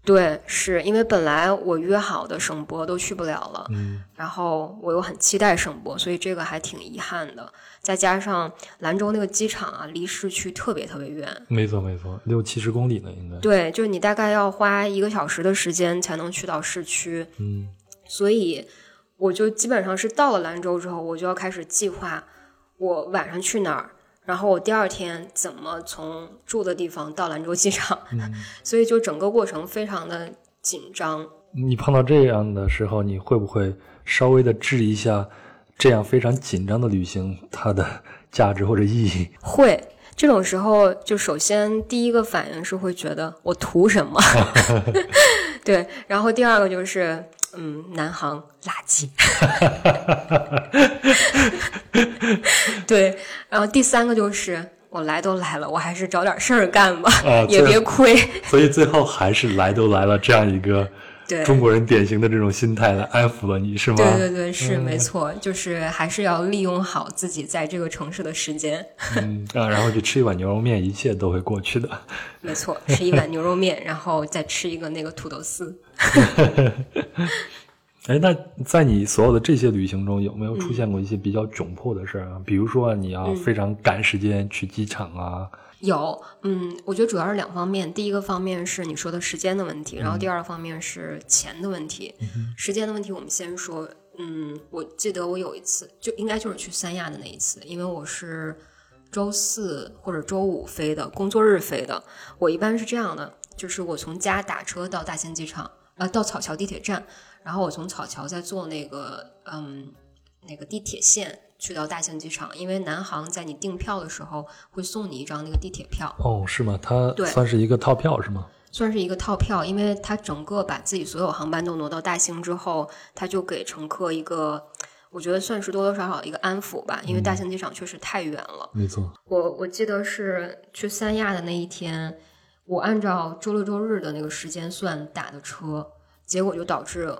Speaker 2: 对，是因为本来我约好的省博都去不了了，嗯，然后我又很期待省博，所以这个还挺遗憾的。再加上兰州那个机场啊，离市区特别特别远，
Speaker 1: 没错没错，六七十公里呢，应该。
Speaker 2: 对，就是你大概要花一个小时的时间才能去到市区，
Speaker 1: 嗯，
Speaker 2: 所以我就基本上是到了兰州之后，我就要开始计划我晚上去哪儿。然后我第二天怎么从住的地方到兰州机场？所以就整个过程非常的紧张。
Speaker 1: 你碰到这样的时候，你会不会稍微的质疑一下这样非常紧张的旅行它的价值或者意义？
Speaker 2: 会，这种时候就首先第一个反应是会觉得我图什么？对，然后第二个就是。嗯，南航垃圾。对，然后第三个就是我来都来了，我还是找点事儿干吧，也别亏。
Speaker 1: 所以最后还是来都来了，这样一个中国人典型的这种心态来安抚了你，是吗？
Speaker 2: 对对对，是没错，就是还是要利用好自己在这个城市的时间。
Speaker 1: 嗯啊，然后去吃一碗牛肉面，一切都会过去的。
Speaker 2: 没错，吃一碗牛肉面，然后再吃一个那个土豆丝。
Speaker 1: 哎，那在你所有的这些旅行中，有没有出现过一些比较窘迫的事儿啊？比如说你要非常赶时间去机场啊？
Speaker 2: 有，嗯，我觉得主要是两方面。第一个方面是你说的时间的问题，然后第二个方面是钱的问题。时间的问题我们先说，嗯，我记得我有一次就应该就是去三亚的那一次，因为我是周四或者周五飞的，工作日飞的。我一般是这样的。就是我从家打车到大兴机场，呃，到草桥地铁站，然后我从草桥再坐那个，嗯，那个地铁线去到大兴机场。因为南航在你订票的时候会送你一张那个地铁票。
Speaker 1: 哦，是吗？它算是一个套票是吗？
Speaker 2: 算是一个套票，因为它整个把自己所有航班都挪到大兴之后，它就给乘客一个，我觉得算是多多少少一个安抚吧。因为大兴机场确实太远了。
Speaker 1: 没错。
Speaker 2: 我我记得是去三亚的那一天。我按照周六周日的那个时间算打的车，结果就导致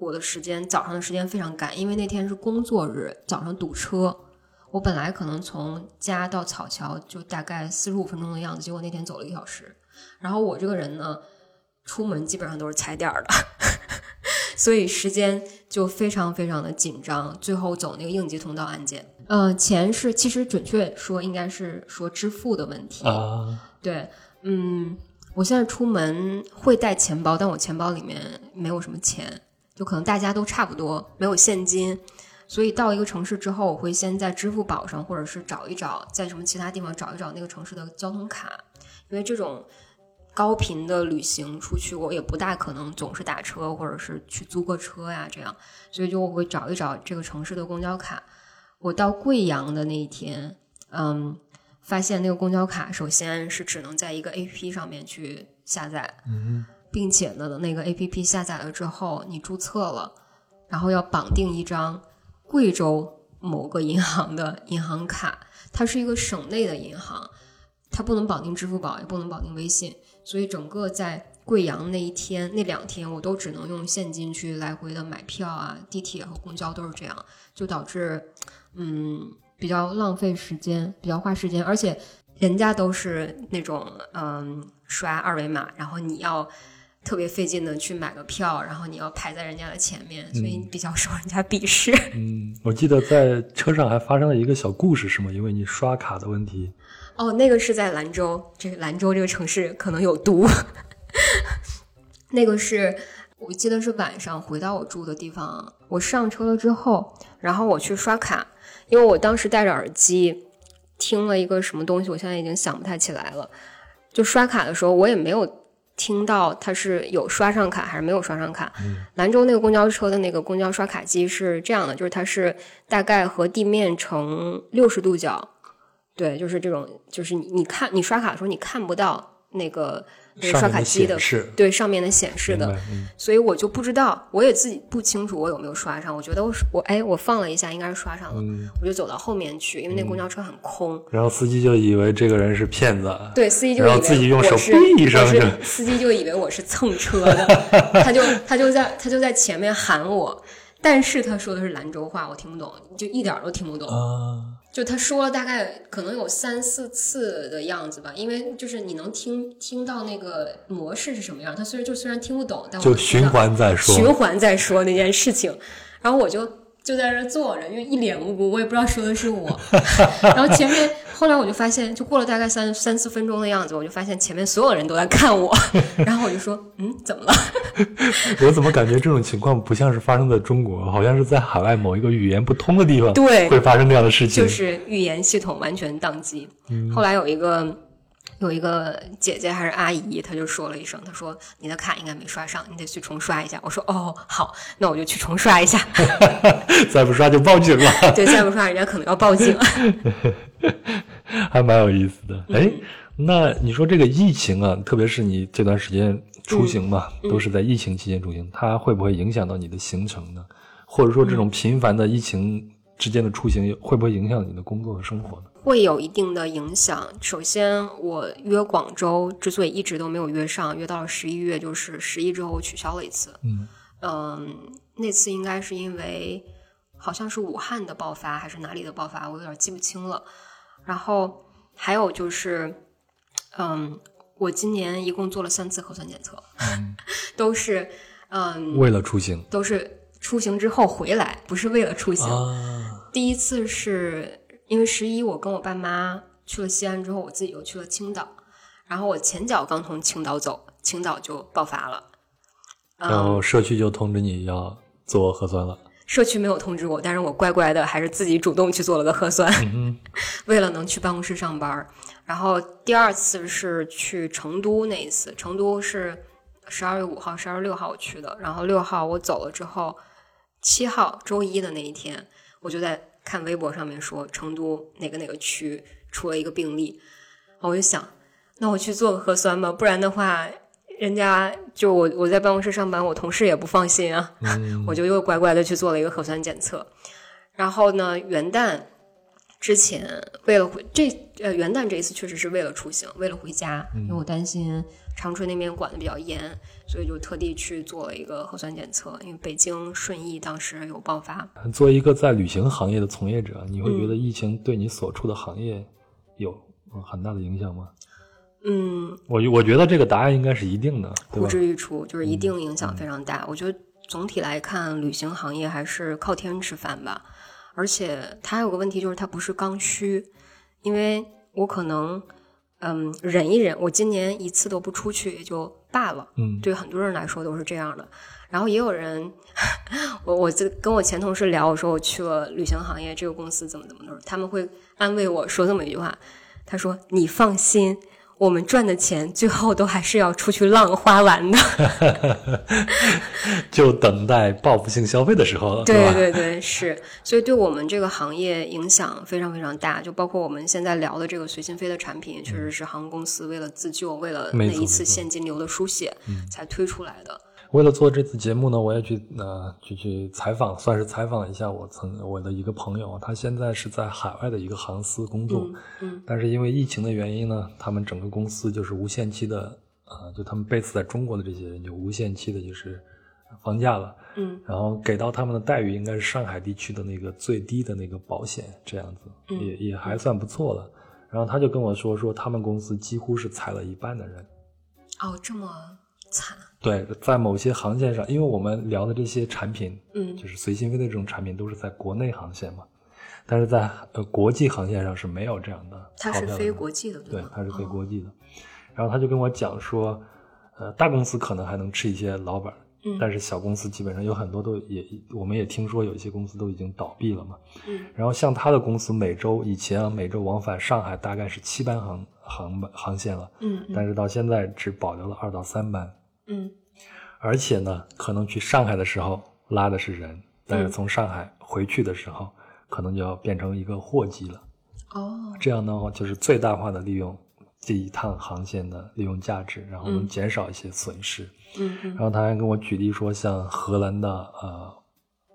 Speaker 2: 我的时间早上的时间非常赶，因为那天是工作日，早上堵车。我本来可能从家到草桥就大概四十五分钟的样子，结果那天走了一个小时。然后我这个人呢，出门基本上都是踩点儿的，所以时间就非常非常的紧张。最后走那个应急通道安检，呃，钱是其实准确说应该是说支付的问题
Speaker 1: 啊，
Speaker 2: 对。嗯，我现在出门会带钱包，但我钱包里面没有什么钱，就可能大家都差不多没有现金，所以到一个城市之后，我会先在支付宝上，或者是找一找在什么其他地方找一找那个城市的交通卡，因为这种高频的旅行出去，我也不大可能总是打车或者是去租个车呀，这样，所以就我会找一找这个城市的公交卡。我到贵阳的那一天，嗯，发现那个公交卡首先是只能在一个 A P P 上面去下载，
Speaker 1: 嗯
Speaker 2: 并且呢，那个 A P P 下载了之后，你注册了，然后要绑定一张贵州某个银行的银行卡，它是一个省内的银行，它不能绑定支付宝，也不能绑定微信，所以整个在贵阳那一天、那两天，我都只能用现金去来回的买票啊，地铁和公交都是这样，就导致嗯比较浪费时间，比较花时间，而且人家都是那种嗯刷二维码，然后你要。特别费劲的去买个票，然后你要排在人家的前面，所以你比较受人家鄙视。
Speaker 1: 嗯，我记得在车上还发生了一个小故事，是吗？因为你刷卡的问题。
Speaker 2: 哦，那个是在兰州，这个兰州这个城市可能有毒。那个是我记得是晚上回到我住的地方，我上车了之后，然后我去刷卡，因为我当时戴着耳机听了一个什么东西，我现在已经想不太起来了。就刷卡的时候，我也没有。听到他是有刷上卡还是没有刷上卡？兰州那个公交车的那个公交刷卡机是这样的，就是它是大概和地面成六十度角，对，就是这种，就是你你看你刷卡的时候你看不到那个。那个刷卡机的对上面的显示的，所以我就不知道，我也自己不清楚我有没有刷上。我觉得我我哎，我放了一下，应该是刷上了。我就走到后面去，因为那公交车很空。
Speaker 1: 然后司机就以为这个人是骗子，
Speaker 2: 对，司机就
Speaker 1: 然后自己用手
Speaker 2: 是
Speaker 1: 一声，
Speaker 2: 司机就以为我是蹭车的，他就他就在他就在前面喊我，但是他说的是兰州话，我听不懂，就一点都听不懂。就他说了大概可能有三四次的样子吧，因为就是你能听听到那个模式是什么样。他虽然就虽然听不懂，但
Speaker 1: 就循环在说，
Speaker 2: 循环在说那件事情。然后我就就在这坐着，因为一脸无辜，我也不知道说的是我。然后前面后来我就发现，就过了大概三三四分钟的样子，我就发现前面所有人都在看我。然后我就说：“嗯，怎么了？”
Speaker 1: 我怎么感觉这种情况不像是发生在中国，好像是在海外某一个语言不通的地方，
Speaker 2: 对，
Speaker 1: 会发生这样的事情，
Speaker 2: 就是语言系统完全宕机。后来有一个有一个姐姐还是阿姨，她就说了一声，她说你的卡应该没刷上，你得去重刷一下。我说哦，好，那我就去重刷一下。
Speaker 1: 再不刷就报警了。
Speaker 2: 对，再不刷人家可能要报警。
Speaker 1: 还蛮有意思的。哎，那你说这个疫情啊，特别是你这段时间。出行嘛，都是在疫情期间出行，它会不会影响到你的行程呢？或者说，这种频繁的疫情之间的出行，会不会影响你的工作和生活呢？
Speaker 2: 会有一定的影响。首先，我约广州之所以一直都没有约上，约到了十一月，就是十一之后取消了一次。
Speaker 1: 嗯
Speaker 2: 嗯，那次应该是因为好像是武汉的爆发，还是哪里的爆发，我有点记不清了。然后还有就是，嗯。我今年一共做了三次核酸检测，都是嗯
Speaker 1: 为了出行，
Speaker 2: 都是出行之后回来，不是为了出行。第一次是因为十一，我跟我爸妈去了西安之后，我自己又去了青岛，然后我前脚刚从青岛走，青岛就爆发了，
Speaker 1: 然后社区就通知你要做核酸了。
Speaker 2: 社区没有通知我，但是我乖乖的还是自己主动去做了个核酸，为了能去办公室上班。然后第二次是去成都那一次，成都是十二月五号、十二月六号我去的。然后六号我走了之后，七号周一的那一天，我就在看微博上面说成都哪个哪个区出了一个病例，我就想，那我去做个核酸吧，不然的话。人家就我我在办公室上班，我同事也不放心啊，我就又乖乖的去做了一个核酸检测。然后呢，元旦之前为了回这呃元旦这一次确实是为了出行，为了回家，因为我担心长春那边管的比较严，所以就特地去做了一个核酸检测。因为北京顺义当时有爆发。
Speaker 1: 作为一个在旅行行业的从业者，你会觉得疫情对你所处的行业有很大的影响吗？
Speaker 2: 嗯，
Speaker 1: 我我觉得这个答案应该是一定的，
Speaker 2: 呼之欲出，就是一定影响非常大。我觉得总体来看，旅行行业还是靠天吃饭吧。而且它还有个问题，就是它不是刚需。因为我可能嗯忍一忍，我今年一次都不出去也就罢了。
Speaker 1: 嗯，
Speaker 2: 对很多人来说都是这样的。然后也有人，我我就跟我前同事聊，我说我去了旅行行业，这个公司怎么怎么的，他们会安慰我说这么一句话，他说：“你放心。”我们赚的钱最后都还是要出去浪花完的。
Speaker 1: 就等待报复性消费的时候 了，
Speaker 2: 对对对，是，所以对我们这个行业影响非常非常大。就包括我们现在聊的这个随心飞的产品，确实是航空公司为了自救，为了那一次现金流的输血才推出来的。
Speaker 1: 为了做这次节目呢，我也去呃去去采访，算是采访一下我曾我的一个朋友，他现在是在海外的一个航司工作，
Speaker 2: 嗯，
Speaker 1: 但是因为疫情的原因呢，他们整个公司就是无限期的，呃，就他们 base 在中国的这些人就无限期的就是放假了，
Speaker 2: 嗯，
Speaker 1: 然后给到他们的待遇应该是上海地区的那个最低的那个保险这样子，也也还算不错了。然后他就跟我说说他们公司几乎是裁了一半的人，
Speaker 2: 哦，这么惨。
Speaker 1: 对，在某些航线上，因为我们聊的这些产品，
Speaker 2: 嗯，
Speaker 1: 就是随心飞的这种产品，都是在国内航线嘛，但是在呃国际航线上是没有这样的。
Speaker 2: 它是飞国际的，
Speaker 1: 对？它是飞国际的。然后他就跟我讲说，呃，大公司可能还能吃一些老本，
Speaker 2: 嗯，
Speaker 1: 但是小公司基本上有很多都也，我们也听说有一些公司都已经倒闭了嘛，
Speaker 2: 嗯。
Speaker 1: 然后像他的公司每周以前啊，每周往返上海大概是七班航航航线了，
Speaker 2: 嗯，
Speaker 1: 但是到现在只保留了二到三班，
Speaker 2: 嗯。
Speaker 1: 而且呢，可能去上海的时候拉的是人，但是从上海回去的时候，可能就要变成一个货机了。
Speaker 2: 哦，
Speaker 1: 这样的话就是最大化的利用这一趟航线的利用价值，然后能减少一些损失。
Speaker 2: 嗯
Speaker 1: 然后他还跟我举例说，像荷兰的呃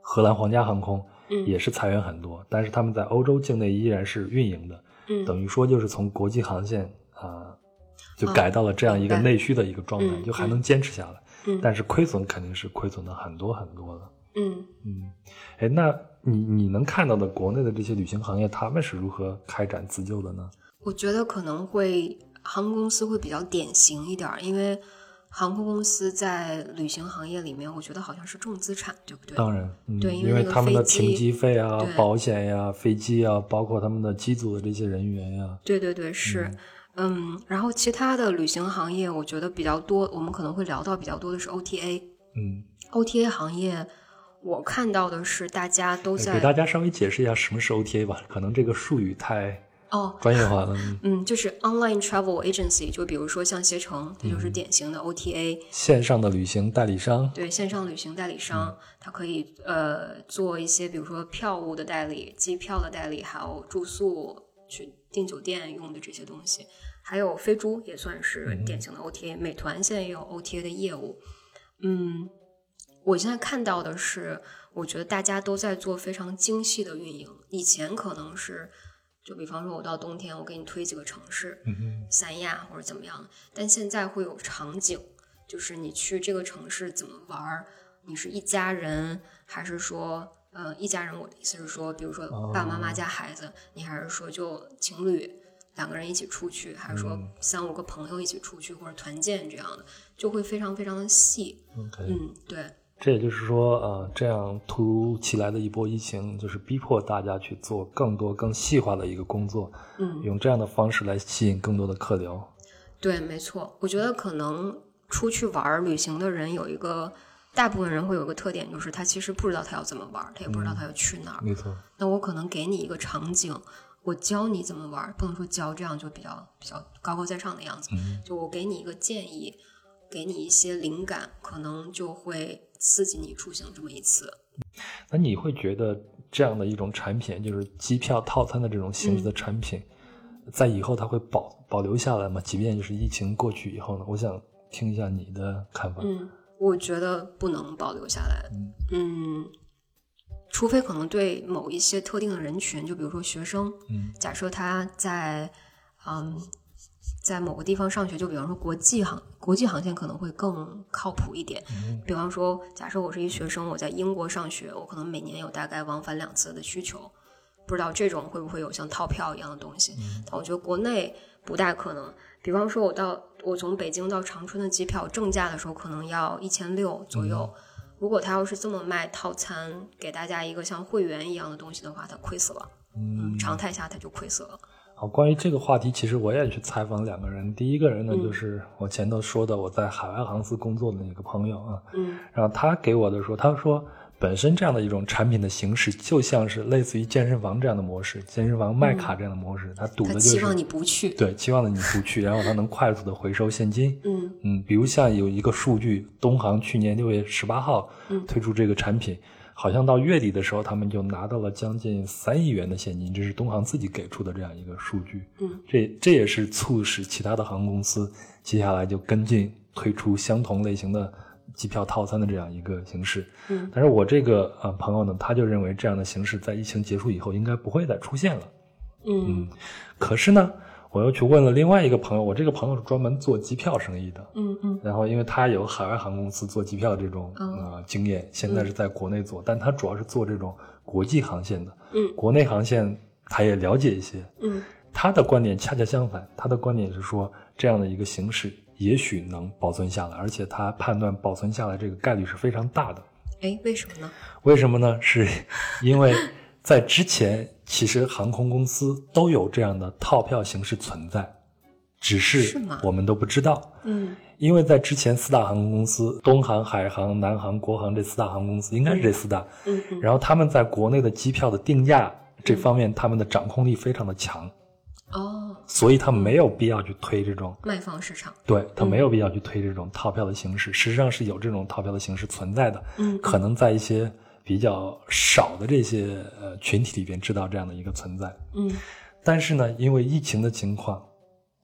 Speaker 1: 荷兰皇家航空，
Speaker 2: 嗯
Speaker 1: 也是裁员很多，但是他们在欧洲境内依然是运营的，
Speaker 2: 嗯，
Speaker 1: 等于说就是从国际航线啊、就改到了这样一个内需的一个状态，
Speaker 2: 嗯
Speaker 1: 就还能坚持下来。
Speaker 2: 嗯
Speaker 1: 但是亏损肯定是亏损的很多很多的。
Speaker 2: 嗯
Speaker 1: 嗯，哎，那你你能看到的国内的这些旅行行业，他们是如何开展自救的呢？
Speaker 2: 我觉得可能会航空公司会比较典型一点儿，因为航空公司在旅行行业里面，我觉得好像是重资产，对不对？
Speaker 1: 当然，嗯、
Speaker 2: 对因
Speaker 1: 因
Speaker 2: 为
Speaker 1: 他们的停机费啊、保险呀、飞机啊，包括他们的机组的这些人员呀，
Speaker 2: 对对对，是。嗯，然后其他的旅行行业，我觉得比较多，我们可能会聊到比较多的是 OTA。
Speaker 1: 嗯
Speaker 2: ，OTA 行业，我看到的是大家都在
Speaker 1: 哎给大家稍微解释一下什么是 OTA 吧，可能这个术语太
Speaker 2: 哦，
Speaker 1: 专业化了。嗯
Speaker 2: 嗯，就是 Online Travel Agency，就比如说像携程，它就是典型的 OTA。
Speaker 1: 线上的旅行代理商，
Speaker 2: 对线上旅行代理商，它可以呃做一些，比如说票务的代理、机票的代理，还有住宿去订酒店用的这些东西，还有飞猪也算是典型的 OTA。美团现在也有 OTA 的业务。嗯，我现在看到的是，我觉得大家都在做非常精细的运营。以前可能是，就比方说我到冬天，我给你推几个城市，
Speaker 1: 嗯
Speaker 2: 三亚或者怎么样，但现在会有场景，就是你去这个城市怎么玩儿，你是一家人，还是说，呃，一家人？我的意思是说，比如说爸爸妈妈加孩子，你还是说就情侣两个人一起出去，还是说三五个朋友一起出去，或者团建这样的，就会非常非常的细。嗯，对，
Speaker 1: 这也就是说，呃，这样突如其来的一波疫情，就是逼迫大家去做更多、更细化的一个工作，
Speaker 2: 嗯，
Speaker 1: 用这样的方式来吸引更多的客流。
Speaker 2: 对，没错。我觉得可能出去玩旅行的人有一个，大部分人会有一个特点，就是他其实不知道他要怎么玩儿，他也不知道他要去哪儿。
Speaker 1: 没错，
Speaker 2: 那我可能给你一个场景，我教你怎么玩儿，不能说教这样就比较比较高高在上的样子。就我给你一个建议，给你一些灵感，可能就会刺激你出行这么一次。
Speaker 1: 那你会觉得这样的一种产品，就是机票套餐的这种形式的产品，在以后它会保保留下来吗？即便就是疫情过去以后呢？我想听一下你的看法。
Speaker 2: 嗯，我觉得不能保留下来。嗯，除非可能对某一些特定的人群，就比如说学生，
Speaker 1: 嗯
Speaker 2: 假设他在嗯在某个地方上学，就比方说国际航国际航线可能会更靠谱一点。比方说，假设我是一学生，我在英国上学，我可能每年有大概往返两次的需求，不知道这种会不会有像套票一样的东西。但我觉得国内不大可能。比方说，我到我从北京到长春的机票正价的时候，可能要一千六左右。如果他要是这么卖套餐，给大家一个像会员一样的东西的话，他亏死了。嗯，常态下他就亏死了。
Speaker 1: 好，关于这个话题，其实我也去采访两个人。第一个人呢，
Speaker 2: 嗯
Speaker 1: 就是我前头说的我在海外航司工作的那个朋友啊，
Speaker 2: 嗯
Speaker 1: 然后他给我的说，他说本身这样的一种产品的形式，就像是类似于健身房这样的模式，健身房卖卡这样的模式，它赌的就是
Speaker 2: 期望你不去，
Speaker 1: 对，期望的你不去，然后它能快速的回收现金。
Speaker 2: 嗯
Speaker 1: 嗯，比如像有一个数据，东航去年六月十八号
Speaker 2: 嗯
Speaker 1: 推出这个产品，好像到月底的时候，他们就拿到了将近三亿元的现金，这是东航自己给出的这样一个数据。
Speaker 2: 嗯，
Speaker 1: 这这也是促使其他的航空公司接下来就跟进推出相同类型的机票套餐的这样一个形式。
Speaker 2: 嗯，
Speaker 1: 但是我这个呃朋友呢，他就认为这样的形式在疫情结束以后应该不会再出现了。
Speaker 2: 嗯。
Speaker 1: 可是呢，我又去问了另外一个朋友，我这个朋友是专门做机票生意的，
Speaker 2: 嗯嗯。
Speaker 1: 然后因为他有海外航空公司做机票这种、呃经验，现在是在国内做，但他主要是做这种国际航线的，
Speaker 2: 嗯。
Speaker 1: 国内航线他也了解一些。
Speaker 2: 嗯。
Speaker 1: 他的观点恰恰相反，他的观点是说这样的一个形式也许能保存下来，而且他判断保存下来这个概率是非常大的。
Speaker 2: 哎，为什么呢？
Speaker 1: 为什么呢？是因为在之前，其实航空公司都有这样的套票形式存在，只是我们都不知道。
Speaker 2: 嗯
Speaker 1: 因为在之前四大航空公司，东航、海航、南航、国航这四大航空公司，应该是这四大。
Speaker 2: 嗯嗯
Speaker 1: 然后他们在国内的机票的定价这方面，他们的掌控力非常的强，
Speaker 2: 哦，
Speaker 1: 所以他没有必要去推这种
Speaker 2: 卖方市场，
Speaker 1: 对他没有必要去推这种套票的形式，事实上是有这种套票的形式存在的，
Speaker 2: 嗯
Speaker 1: 可能在一些比较少的这些呃群体里边知道这样的一个存在，
Speaker 2: 嗯。
Speaker 1: 但是呢，因为疫情的情况，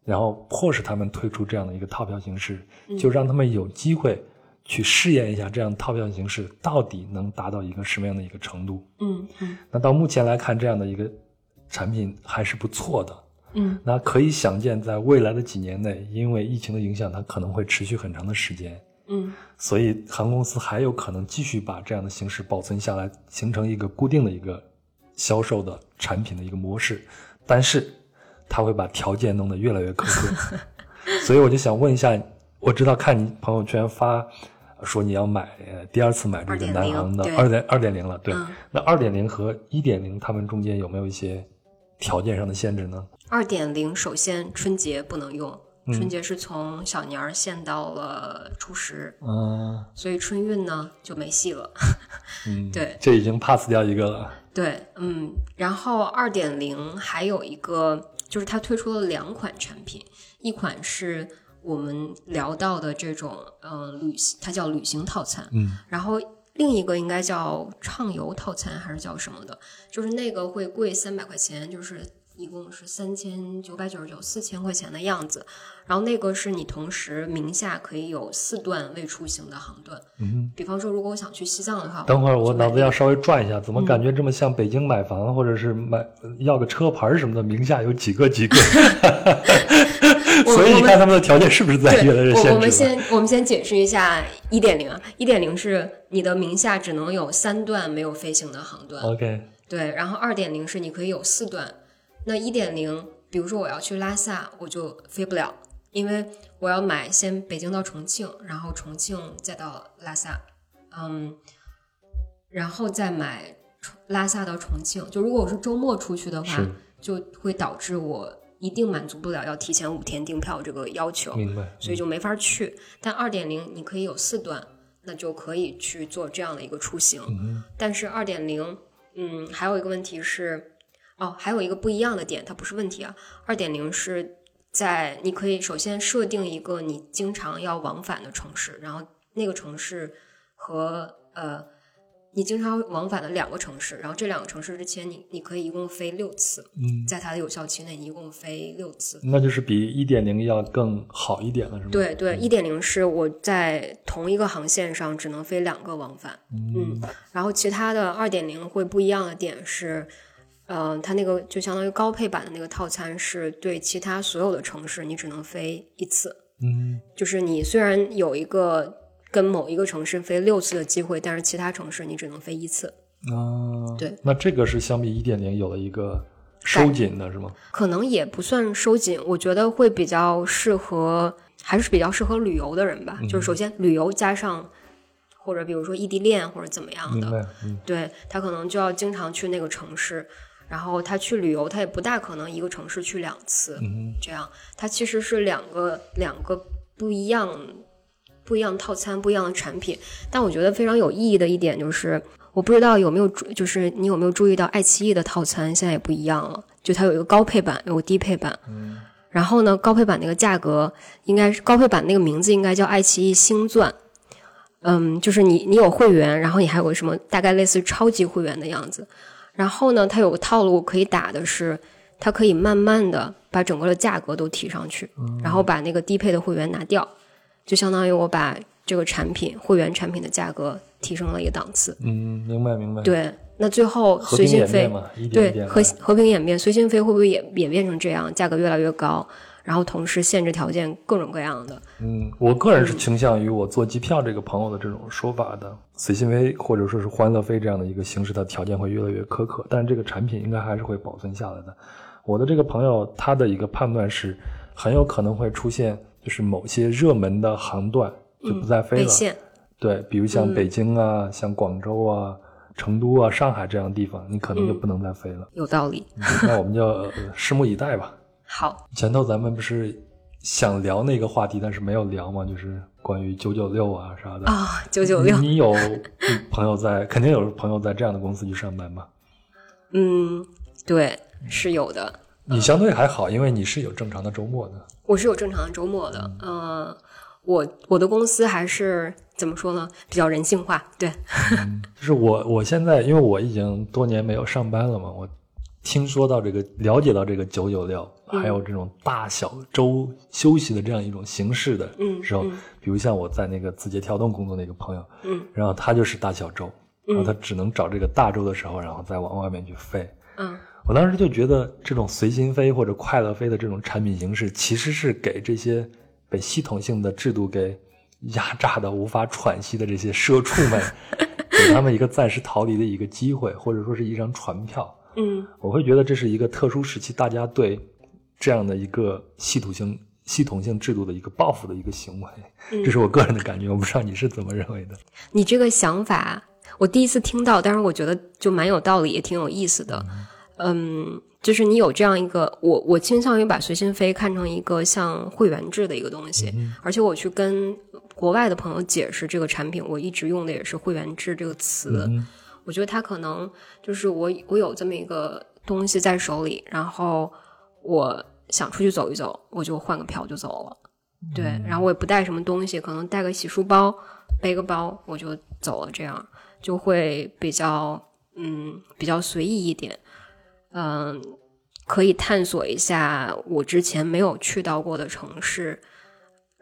Speaker 1: 然后迫使他们推出这样的一个套票形式，就让他们有机会去试验一下这样套票形式到底能达到一个什么样的一个程度。
Speaker 2: 嗯嗯。
Speaker 1: 那到目前来看，这样的一个产品还是不错的。
Speaker 2: 嗯。
Speaker 1: 那可以想见，在未来的几年内，因为疫情的影响，它可能会持续很长的时间，
Speaker 2: 嗯。
Speaker 1: 所以航空公司还有可能继续把这样的形式保存下来，形成一个固定的一个销售的产品的一个模式。但是，它会把条件弄得越来越苛刻，所以我就想问一下，我知道看你朋友圈发说你要买呃第二次买这个南航的
Speaker 2: 对。
Speaker 1: 二点二点零了，对，
Speaker 2: 嗯。
Speaker 1: 那二点零和一点零，它们中间有没有一些条件上的限制呢？
Speaker 2: 二点零首先春节不能用，
Speaker 1: 嗯
Speaker 2: 春节是从小年儿限到了初十，
Speaker 1: 嗯
Speaker 2: 所以春运呢就没戏了。
Speaker 1: 嗯，
Speaker 2: 对
Speaker 1: 这已经 pass 掉一个了。
Speaker 2: 对，嗯，然后二点零还有一个就是它推出了两款产品，一款是我们聊到的这种呃旅行，它叫旅行套餐，
Speaker 1: 嗯
Speaker 2: 然后另一个应该叫畅游套餐还是叫什么的，就是那个会贵三百块钱，就是一共是三千九百九十九，四千块钱的样子。然后那个是你同时名下可以有四段未出行的航段，
Speaker 1: 嗯，
Speaker 2: 比方说如果我想去西藏的话，
Speaker 1: 等会儿我脑子要稍微转一下，怎么
Speaker 2: 嗯
Speaker 1: 感觉这么像北京买房，或者是买要个车牌什么的，名下有几个几个？
Speaker 2: 我
Speaker 1: 所以你看他们的条件是不是在
Speaker 2: 对，
Speaker 1: 越来越限制？
Speaker 2: 我我们先我们先解释一下一点零啊，一点零是你的名下只能有三段没有飞行的航段
Speaker 1: ，OK，
Speaker 2: 对，然后二点零是你可以有四段，那一点零，比如说我要去拉萨，我就飞不了，因为我要买先北京到重庆，然后重庆再到拉萨，嗯，然后再买重拉萨到重庆。就如果我是周末出去的话，就会导致我一定满足不了要提前五天订票这个要求。
Speaker 1: 明白。
Speaker 2: 所以就没法去。但二点零你可以有四段，那就可以去做这样的一个出行。
Speaker 1: 嗯
Speaker 2: 但是二点零，嗯，还有一个问题是，哦，还有一个不一样的点，它不是问题啊。二点零是在你可以首先设定一个你经常要往返的城市，然后那个城市和呃。你经常往返的两个城市，然后这两个城市之间你你可以一共飞六次，
Speaker 1: 嗯，
Speaker 2: 在它的有效期内，你一共飞六次。
Speaker 1: 那就是比一点零要更好一点了，是吗？，
Speaker 2: 对对，一点零是我在同一个航线上只能飞两个往返，嗯，然后其他的二点零会不一样的点是，呃，它那个就相当于高配版的那个套餐是对其他所有的城市你只能飞一次，
Speaker 1: 嗯。
Speaker 2: 就是你虽然有一个跟某一个城市飞六次的机会，但是其他城市你只能飞一次，
Speaker 1: 啊，
Speaker 2: 对，
Speaker 1: 那这个是相比一点零有了一个收紧的是吗？
Speaker 2: 可能也不算收紧，我觉得会比较适合，还是比较适合旅游的人吧。就是首先旅游加上，或者比如说异地恋或者怎么样的，
Speaker 1: 嗯
Speaker 2: 对他可能就要经常去那个城市，然后他去旅游，他也不大可能一个城市去两次，
Speaker 1: 嗯
Speaker 2: 这样他其实是两个两个不一样。不一样的套餐，不一样的产品，但我觉得非常有意义的一点就是，我不知道有没有注，就是你有没有注意到爱奇艺的套餐现在也不一样了，就它有一个高配版，有个低配版。嗯。然后呢，高配版那个价格应该是高配版那个名字应该叫爱奇艺星钻。嗯，就是你你有会员，然后你还有个什么大概类似超级会员的样子。然后呢，它有个套路可以打的是，它可以慢慢的把整个的价格都提上去，然后把那个低配的会员拿掉，就相当于我把这个产品会员产品的价格。提升了一个档次，
Speaker 1: 嗯，明白明白。
Speaker 2: 对，那最后随心飞，对和和平演变，随心飞会不会也也变成这样，价格越来越高，然后同时限制条件各种各样的？
Speaker 1: 嗯，我个人是倾向于我做机票这个朋友的这种说法的，随心飞或者说是欢乐飞这样的一个形式，它条件会越来越苛刻，但是这个产品应该还是会保存下来的。我的这个朋友他的一个判断是，很有可能会出现，就是某些热门的航段就不再飞了。对，比如像北京啊，像广州啊、成都啊、上海这样的地方，你可能就不能再飞了。
Speaker 2: 有道理。
Speaker 1: 那我们就拭目以待吧。
Speaker 2: 好。
Speaker 1: 前头咱们不是想聊那个话题，但是没有聊嘛，就是关于九九六啊啥的。
Speaker 2: 啊，九九六。
Speaker 1: 你有朋友在，肯定有朋友在这样的公司去上班吧？
Speaker 2: 嗯，对，是有的。
Speaker 1: 你相对还好，因为你是有正常的周末的。
Speaker 2: 我是有正常的周末的，嗯。我我的公司还是怎么说呢？比较人性化，对。
Speaker 1: 就是我我现在，因为我已经多年没有上班了嘛，我听说到这个，了解到这个九九六，还有这种大小周休息的这样一种形式的时候，比如像我在那个字节跳动工作的一个朋友，嗯，然后他就是大小周，然后他只能找这个大周的时候，然后再往外面去飞。
Speaker 2: 嗯，
Speaker 1: 我当时就觉得这种随心飞或者快乐飞的这种产品形式，其实是给这些。被系统性的制度给压榨的无法喘息的这些社畜们，给他们一个暂时逃离的一个机会，或者说是一张船票。
Speaker 2: 嗯，
Speaker 1: 我会觉得这是一个特殊时期，大家对这样的一个系统性、系统性制度的一个报复的一个行为。这是我个人的感觉，我不知道你是怎么认为的。
Speaker 2: 你这个想法，我第一次听到，但是我觉得就蛮有道理，也挺有意思的。嗯。就是你有这样一个，我我倾向于把随心飞看成一个像会员制的一个东西，而且我去跟国外的朋友解释这个产品，我一直用的也是会员制这个词。我觉得它可能就是我我有这么一个东西在手里，然后我想出去走一走，我就换个票就走了。对，然后我也不带什么东西，可能带个洗漱包，背个包我就走了，这样就会比较嗯比较随意一点。嗯，可以探索一下我之前没有去到过的城市。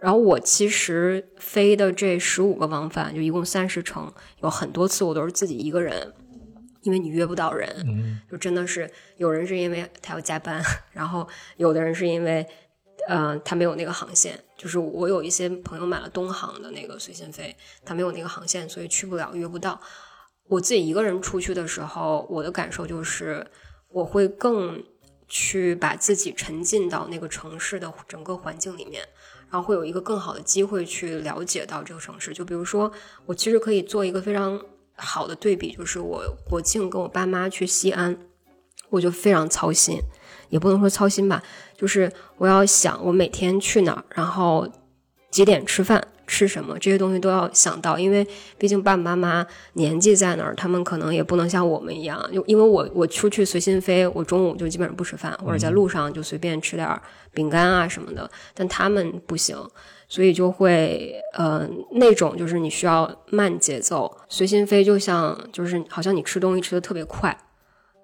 Speaker 2: 然后我其实飞的这十五个往返，就一共三十程，有很多次我都是自己一个人，因为你约不到人，就真的是有人是因为他要加班，然后有的人是因为，呃，他没有那个航线。就是我有一些朋友买了东航的那个随心飞，他没有那个航线，所以去不了，约不到。我自己一个人出去的时候，我的感受就是。我会更去把自己沉浸到那个城市的整个环境里面，然后会有一个更好的机会去了解到这个城市。就比如说，我其实可以做一个非常好的对比，就是我国庆跟我爸妈去西安，我就非常操心，也不能说操心吧，就是我要想我每天去哪儿，然后几点吃饭。吃什么这些东西都要想到，因为毕竟爸爸妈妈年纪在那儿，他们可能也不能像我们一样，就因为我我出去随心飞，我中午就基本上不吃饭，或者在路上就随便吃点饼干啊什么的，但他们不行，所以就会呃那种就是你需要慢节奏，随心飞就像就是好像你吃东西吃的特别快，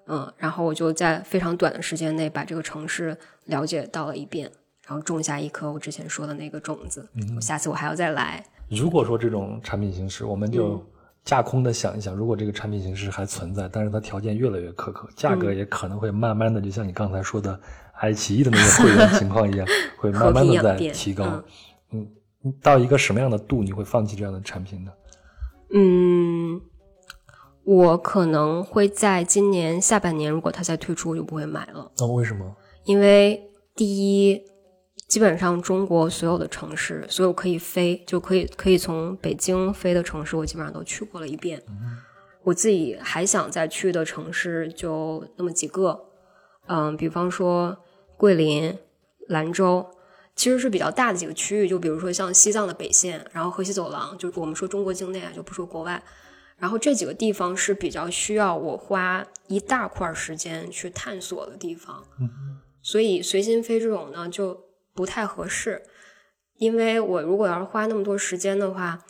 Speaker 2: 嗯，然后我就在非常短的时间内把这个城市了解到了一遍。然后种下一颗我之前说的那个种子，我下次我还要再来。
Speaker 1: 如果说这种产品形式，我们就架空的想一想，如果这个产品形式还存在，但是它条件越来越苛刻，价格也可能会慢慢的，就像你刚才说的爱奇艺的那个会员情况一样，会慢慢的在提高。嗯，到一个什么样的度你会放弃这样的产品呢？
Speaker 2: 嗯，我可能会在今年下半年，如果它再推出，我就不会买了。
Speaker 1: 那为什么？
Speaker 2: 因为第一。基本上中国所有的城市，所有可以飞就可以可以从北京飞的城市，我基本上都去过了一遍。我自己还想再去的城市就那么几个，嗯，比方说桂林、兰州，其实是比较大的几个区域。就比如说像西藏的北线，然后河西走廊，就我们说中国境内啊，就不说国外。然后这几个地方是比较需要我花一大块时间去探索的地方，所以随心飞这种呢就不太合适，因为我如果要是花那么多时间的话，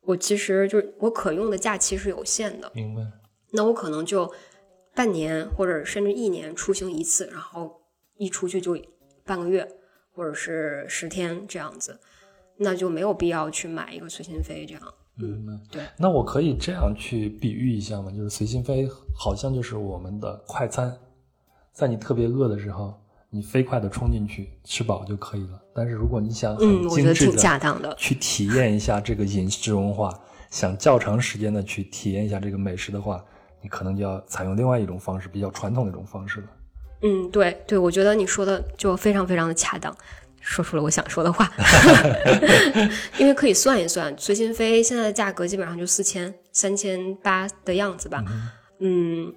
Speaker 2: 我其实就是我可用的假期是有限的，
Speaker 1: 明白。
Speaker 2: 那我可能就半年或者甚至一年出行一次，然后一出去就半个月或者是十天这样子，那就没有必要去买一个随心飞这样。
Speaker 1: 嗯，
Speaker 2: 对。
Speaker 1: 那我可以这样去比喻一下吗？就是随心飞好像就是我们的快餐，在你特别饿的时候，你飞快的冲进去吃饱就可以了。但是如果你想很
Speaker 2: 嗯，我觉得挺
Speaker 1: 精致的
Speaker 2: 恰当的。
Speaker 1: 去体验一下这个饮食文化，想较长时间的去体验一下这个美食的话，你可能就要采用另外一种方式，比较传统的一种方式了。
Speaker 2: 嗯，对对，我觉得你说的就非常非常的恰当，说出了我想说的话。因为可以算一算，随心飞现在的价格基本上就四千、三千八的样子吧。嗯，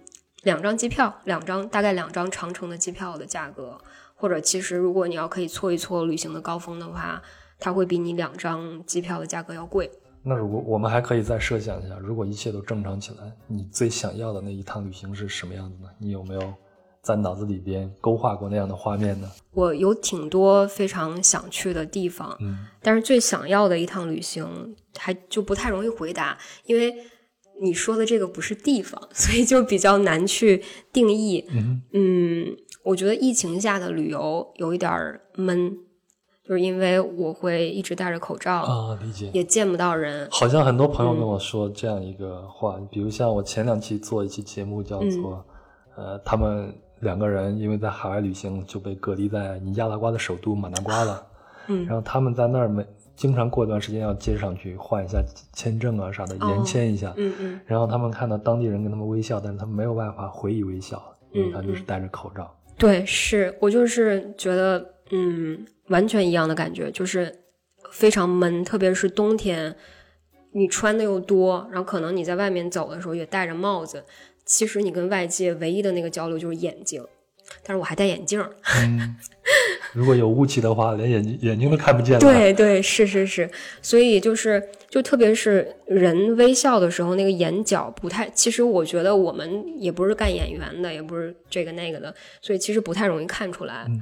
Speaker 2: 两张机票，两张大概两张长程的机票的价格，或者其实如果你要可以错一错旅行的高峰的话，它会比你两张机票的价格要贵。
Speaker 1: 那如果我们还可以再设想一下，如果一切都正常起来，你最想要的那一趟旅行是什么样子呢？你有没有在脑子里边勾画过那样的画面呢？
Speaker 2: 我有挺多非常想去的地方，
Speaker 1: 嗯，
Speaker 2: 但是最想要的一趟旅行还就不太容易回答，因为你说的这个不是地方，所以就比较难去定义。
Speaker 1: 嗯
Speaker 2: 嗯，我觉得疫情下的旅游有一点儿闷，就是因为我会一直戴着口罩，
Speaker 1: 啊，理解。
Speaker 2: 也见不到人。
Speaker 1: 好像很多朋友跟我说这样一个话，比如像我前两期做一期节目叫做，呃，他们两个人因为在海外旅行就被隔离在尼加拉瓜的首都马纳瓜了，
Speaker 2: 嗯
Speaker 1: 然后他们在那儿每经常过一段时间要接上去换一下签证啊啥的，延签一下，
Speaker 2: 嗯嗯。
Speaker 1: 然后他们看到当地人跟他们微笑，但是他们没有办法回以微笑，因为他就是戴着口罩。
Speaker 2: 对，是我就是觉得，嗯，完全一样的感觉，就是非常闷，特别是冬天，你穿的又多，然后可能你在外面走的时候也戴着帽子，其实你跟外界唯一的那个交流就是眼睛，但是我还戴眼镜
Speaker 1: 如果有雾气的话，连眼睛眼睛都看不见了。
Speaker 2: 对对，是是是，所以就是就特别是人微笑的时候，那个眼角不太，其实我觉得我们也不是干演员的，也不是这个那个的，所以其实不太容易看出来。
Speaker 1: 嗯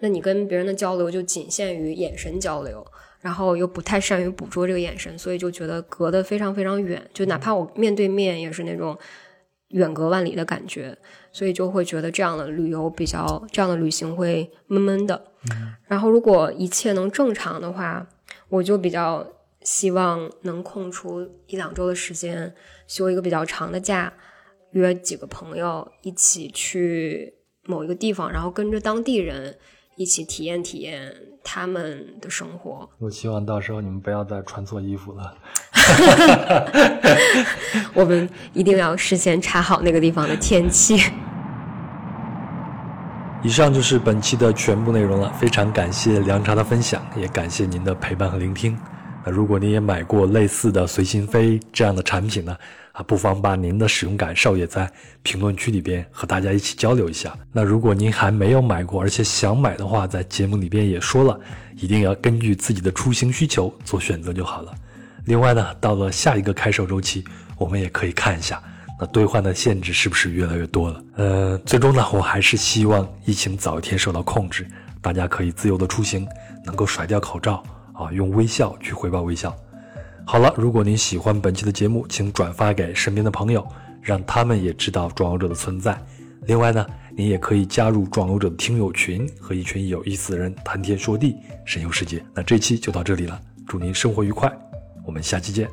Speaker 2: 那你跟别人的交流就仅限于眼神交流，然后又不太善于捕捉这个眼神，所以就觉得隔得非常非常远，就哪怕我面对面也是那种远隔万里的感觉，所以就会觉得这样的旅游比较，这样的旅行会闷闷的。然后如果一切能正常的话，我就比较希望能空出一两周的时间，休一个比较长的假，约几个朋友一起去某一个地方，然后跟着当地人一起体验体验他们的生活。
Speaker 1: 我希望到时候你们不要再穿错衣服了。
Speaker 2: 我们一定要事先查好那个地方的天气。
Speaker 1: 以上就是本期的全部内容了，非常感谢凉茶的分享，也感谢您的陪伴和聆听。那如果您也买过类似的随心飞这样的产品呢，啊，不妨把您的使用感受也在评论区里边和大家一起交流一下。那如果您还没有买过，而且想买的话，在节目里边也说了，一定要根据自己的出行需求做选择就好了。另外呢，到了下一个开售周期，我们也可以看一下。那兑换的限制是不是越来越多了？呃，最终呢，我还是希望疫情早一天受到控制，大家可以自由的出行，能够甩掉口罩啊，用微笑去回报微笑。好了，如果您喜欢本期的节目，请转发给身边的朋友，让他们也知道壮游者的存在。另外呢，您也可以加入壮游者的听友群，和一群有意思的人谈天说地，神游世界。那这期就到这里了，祝您生活愉快，我们下期见。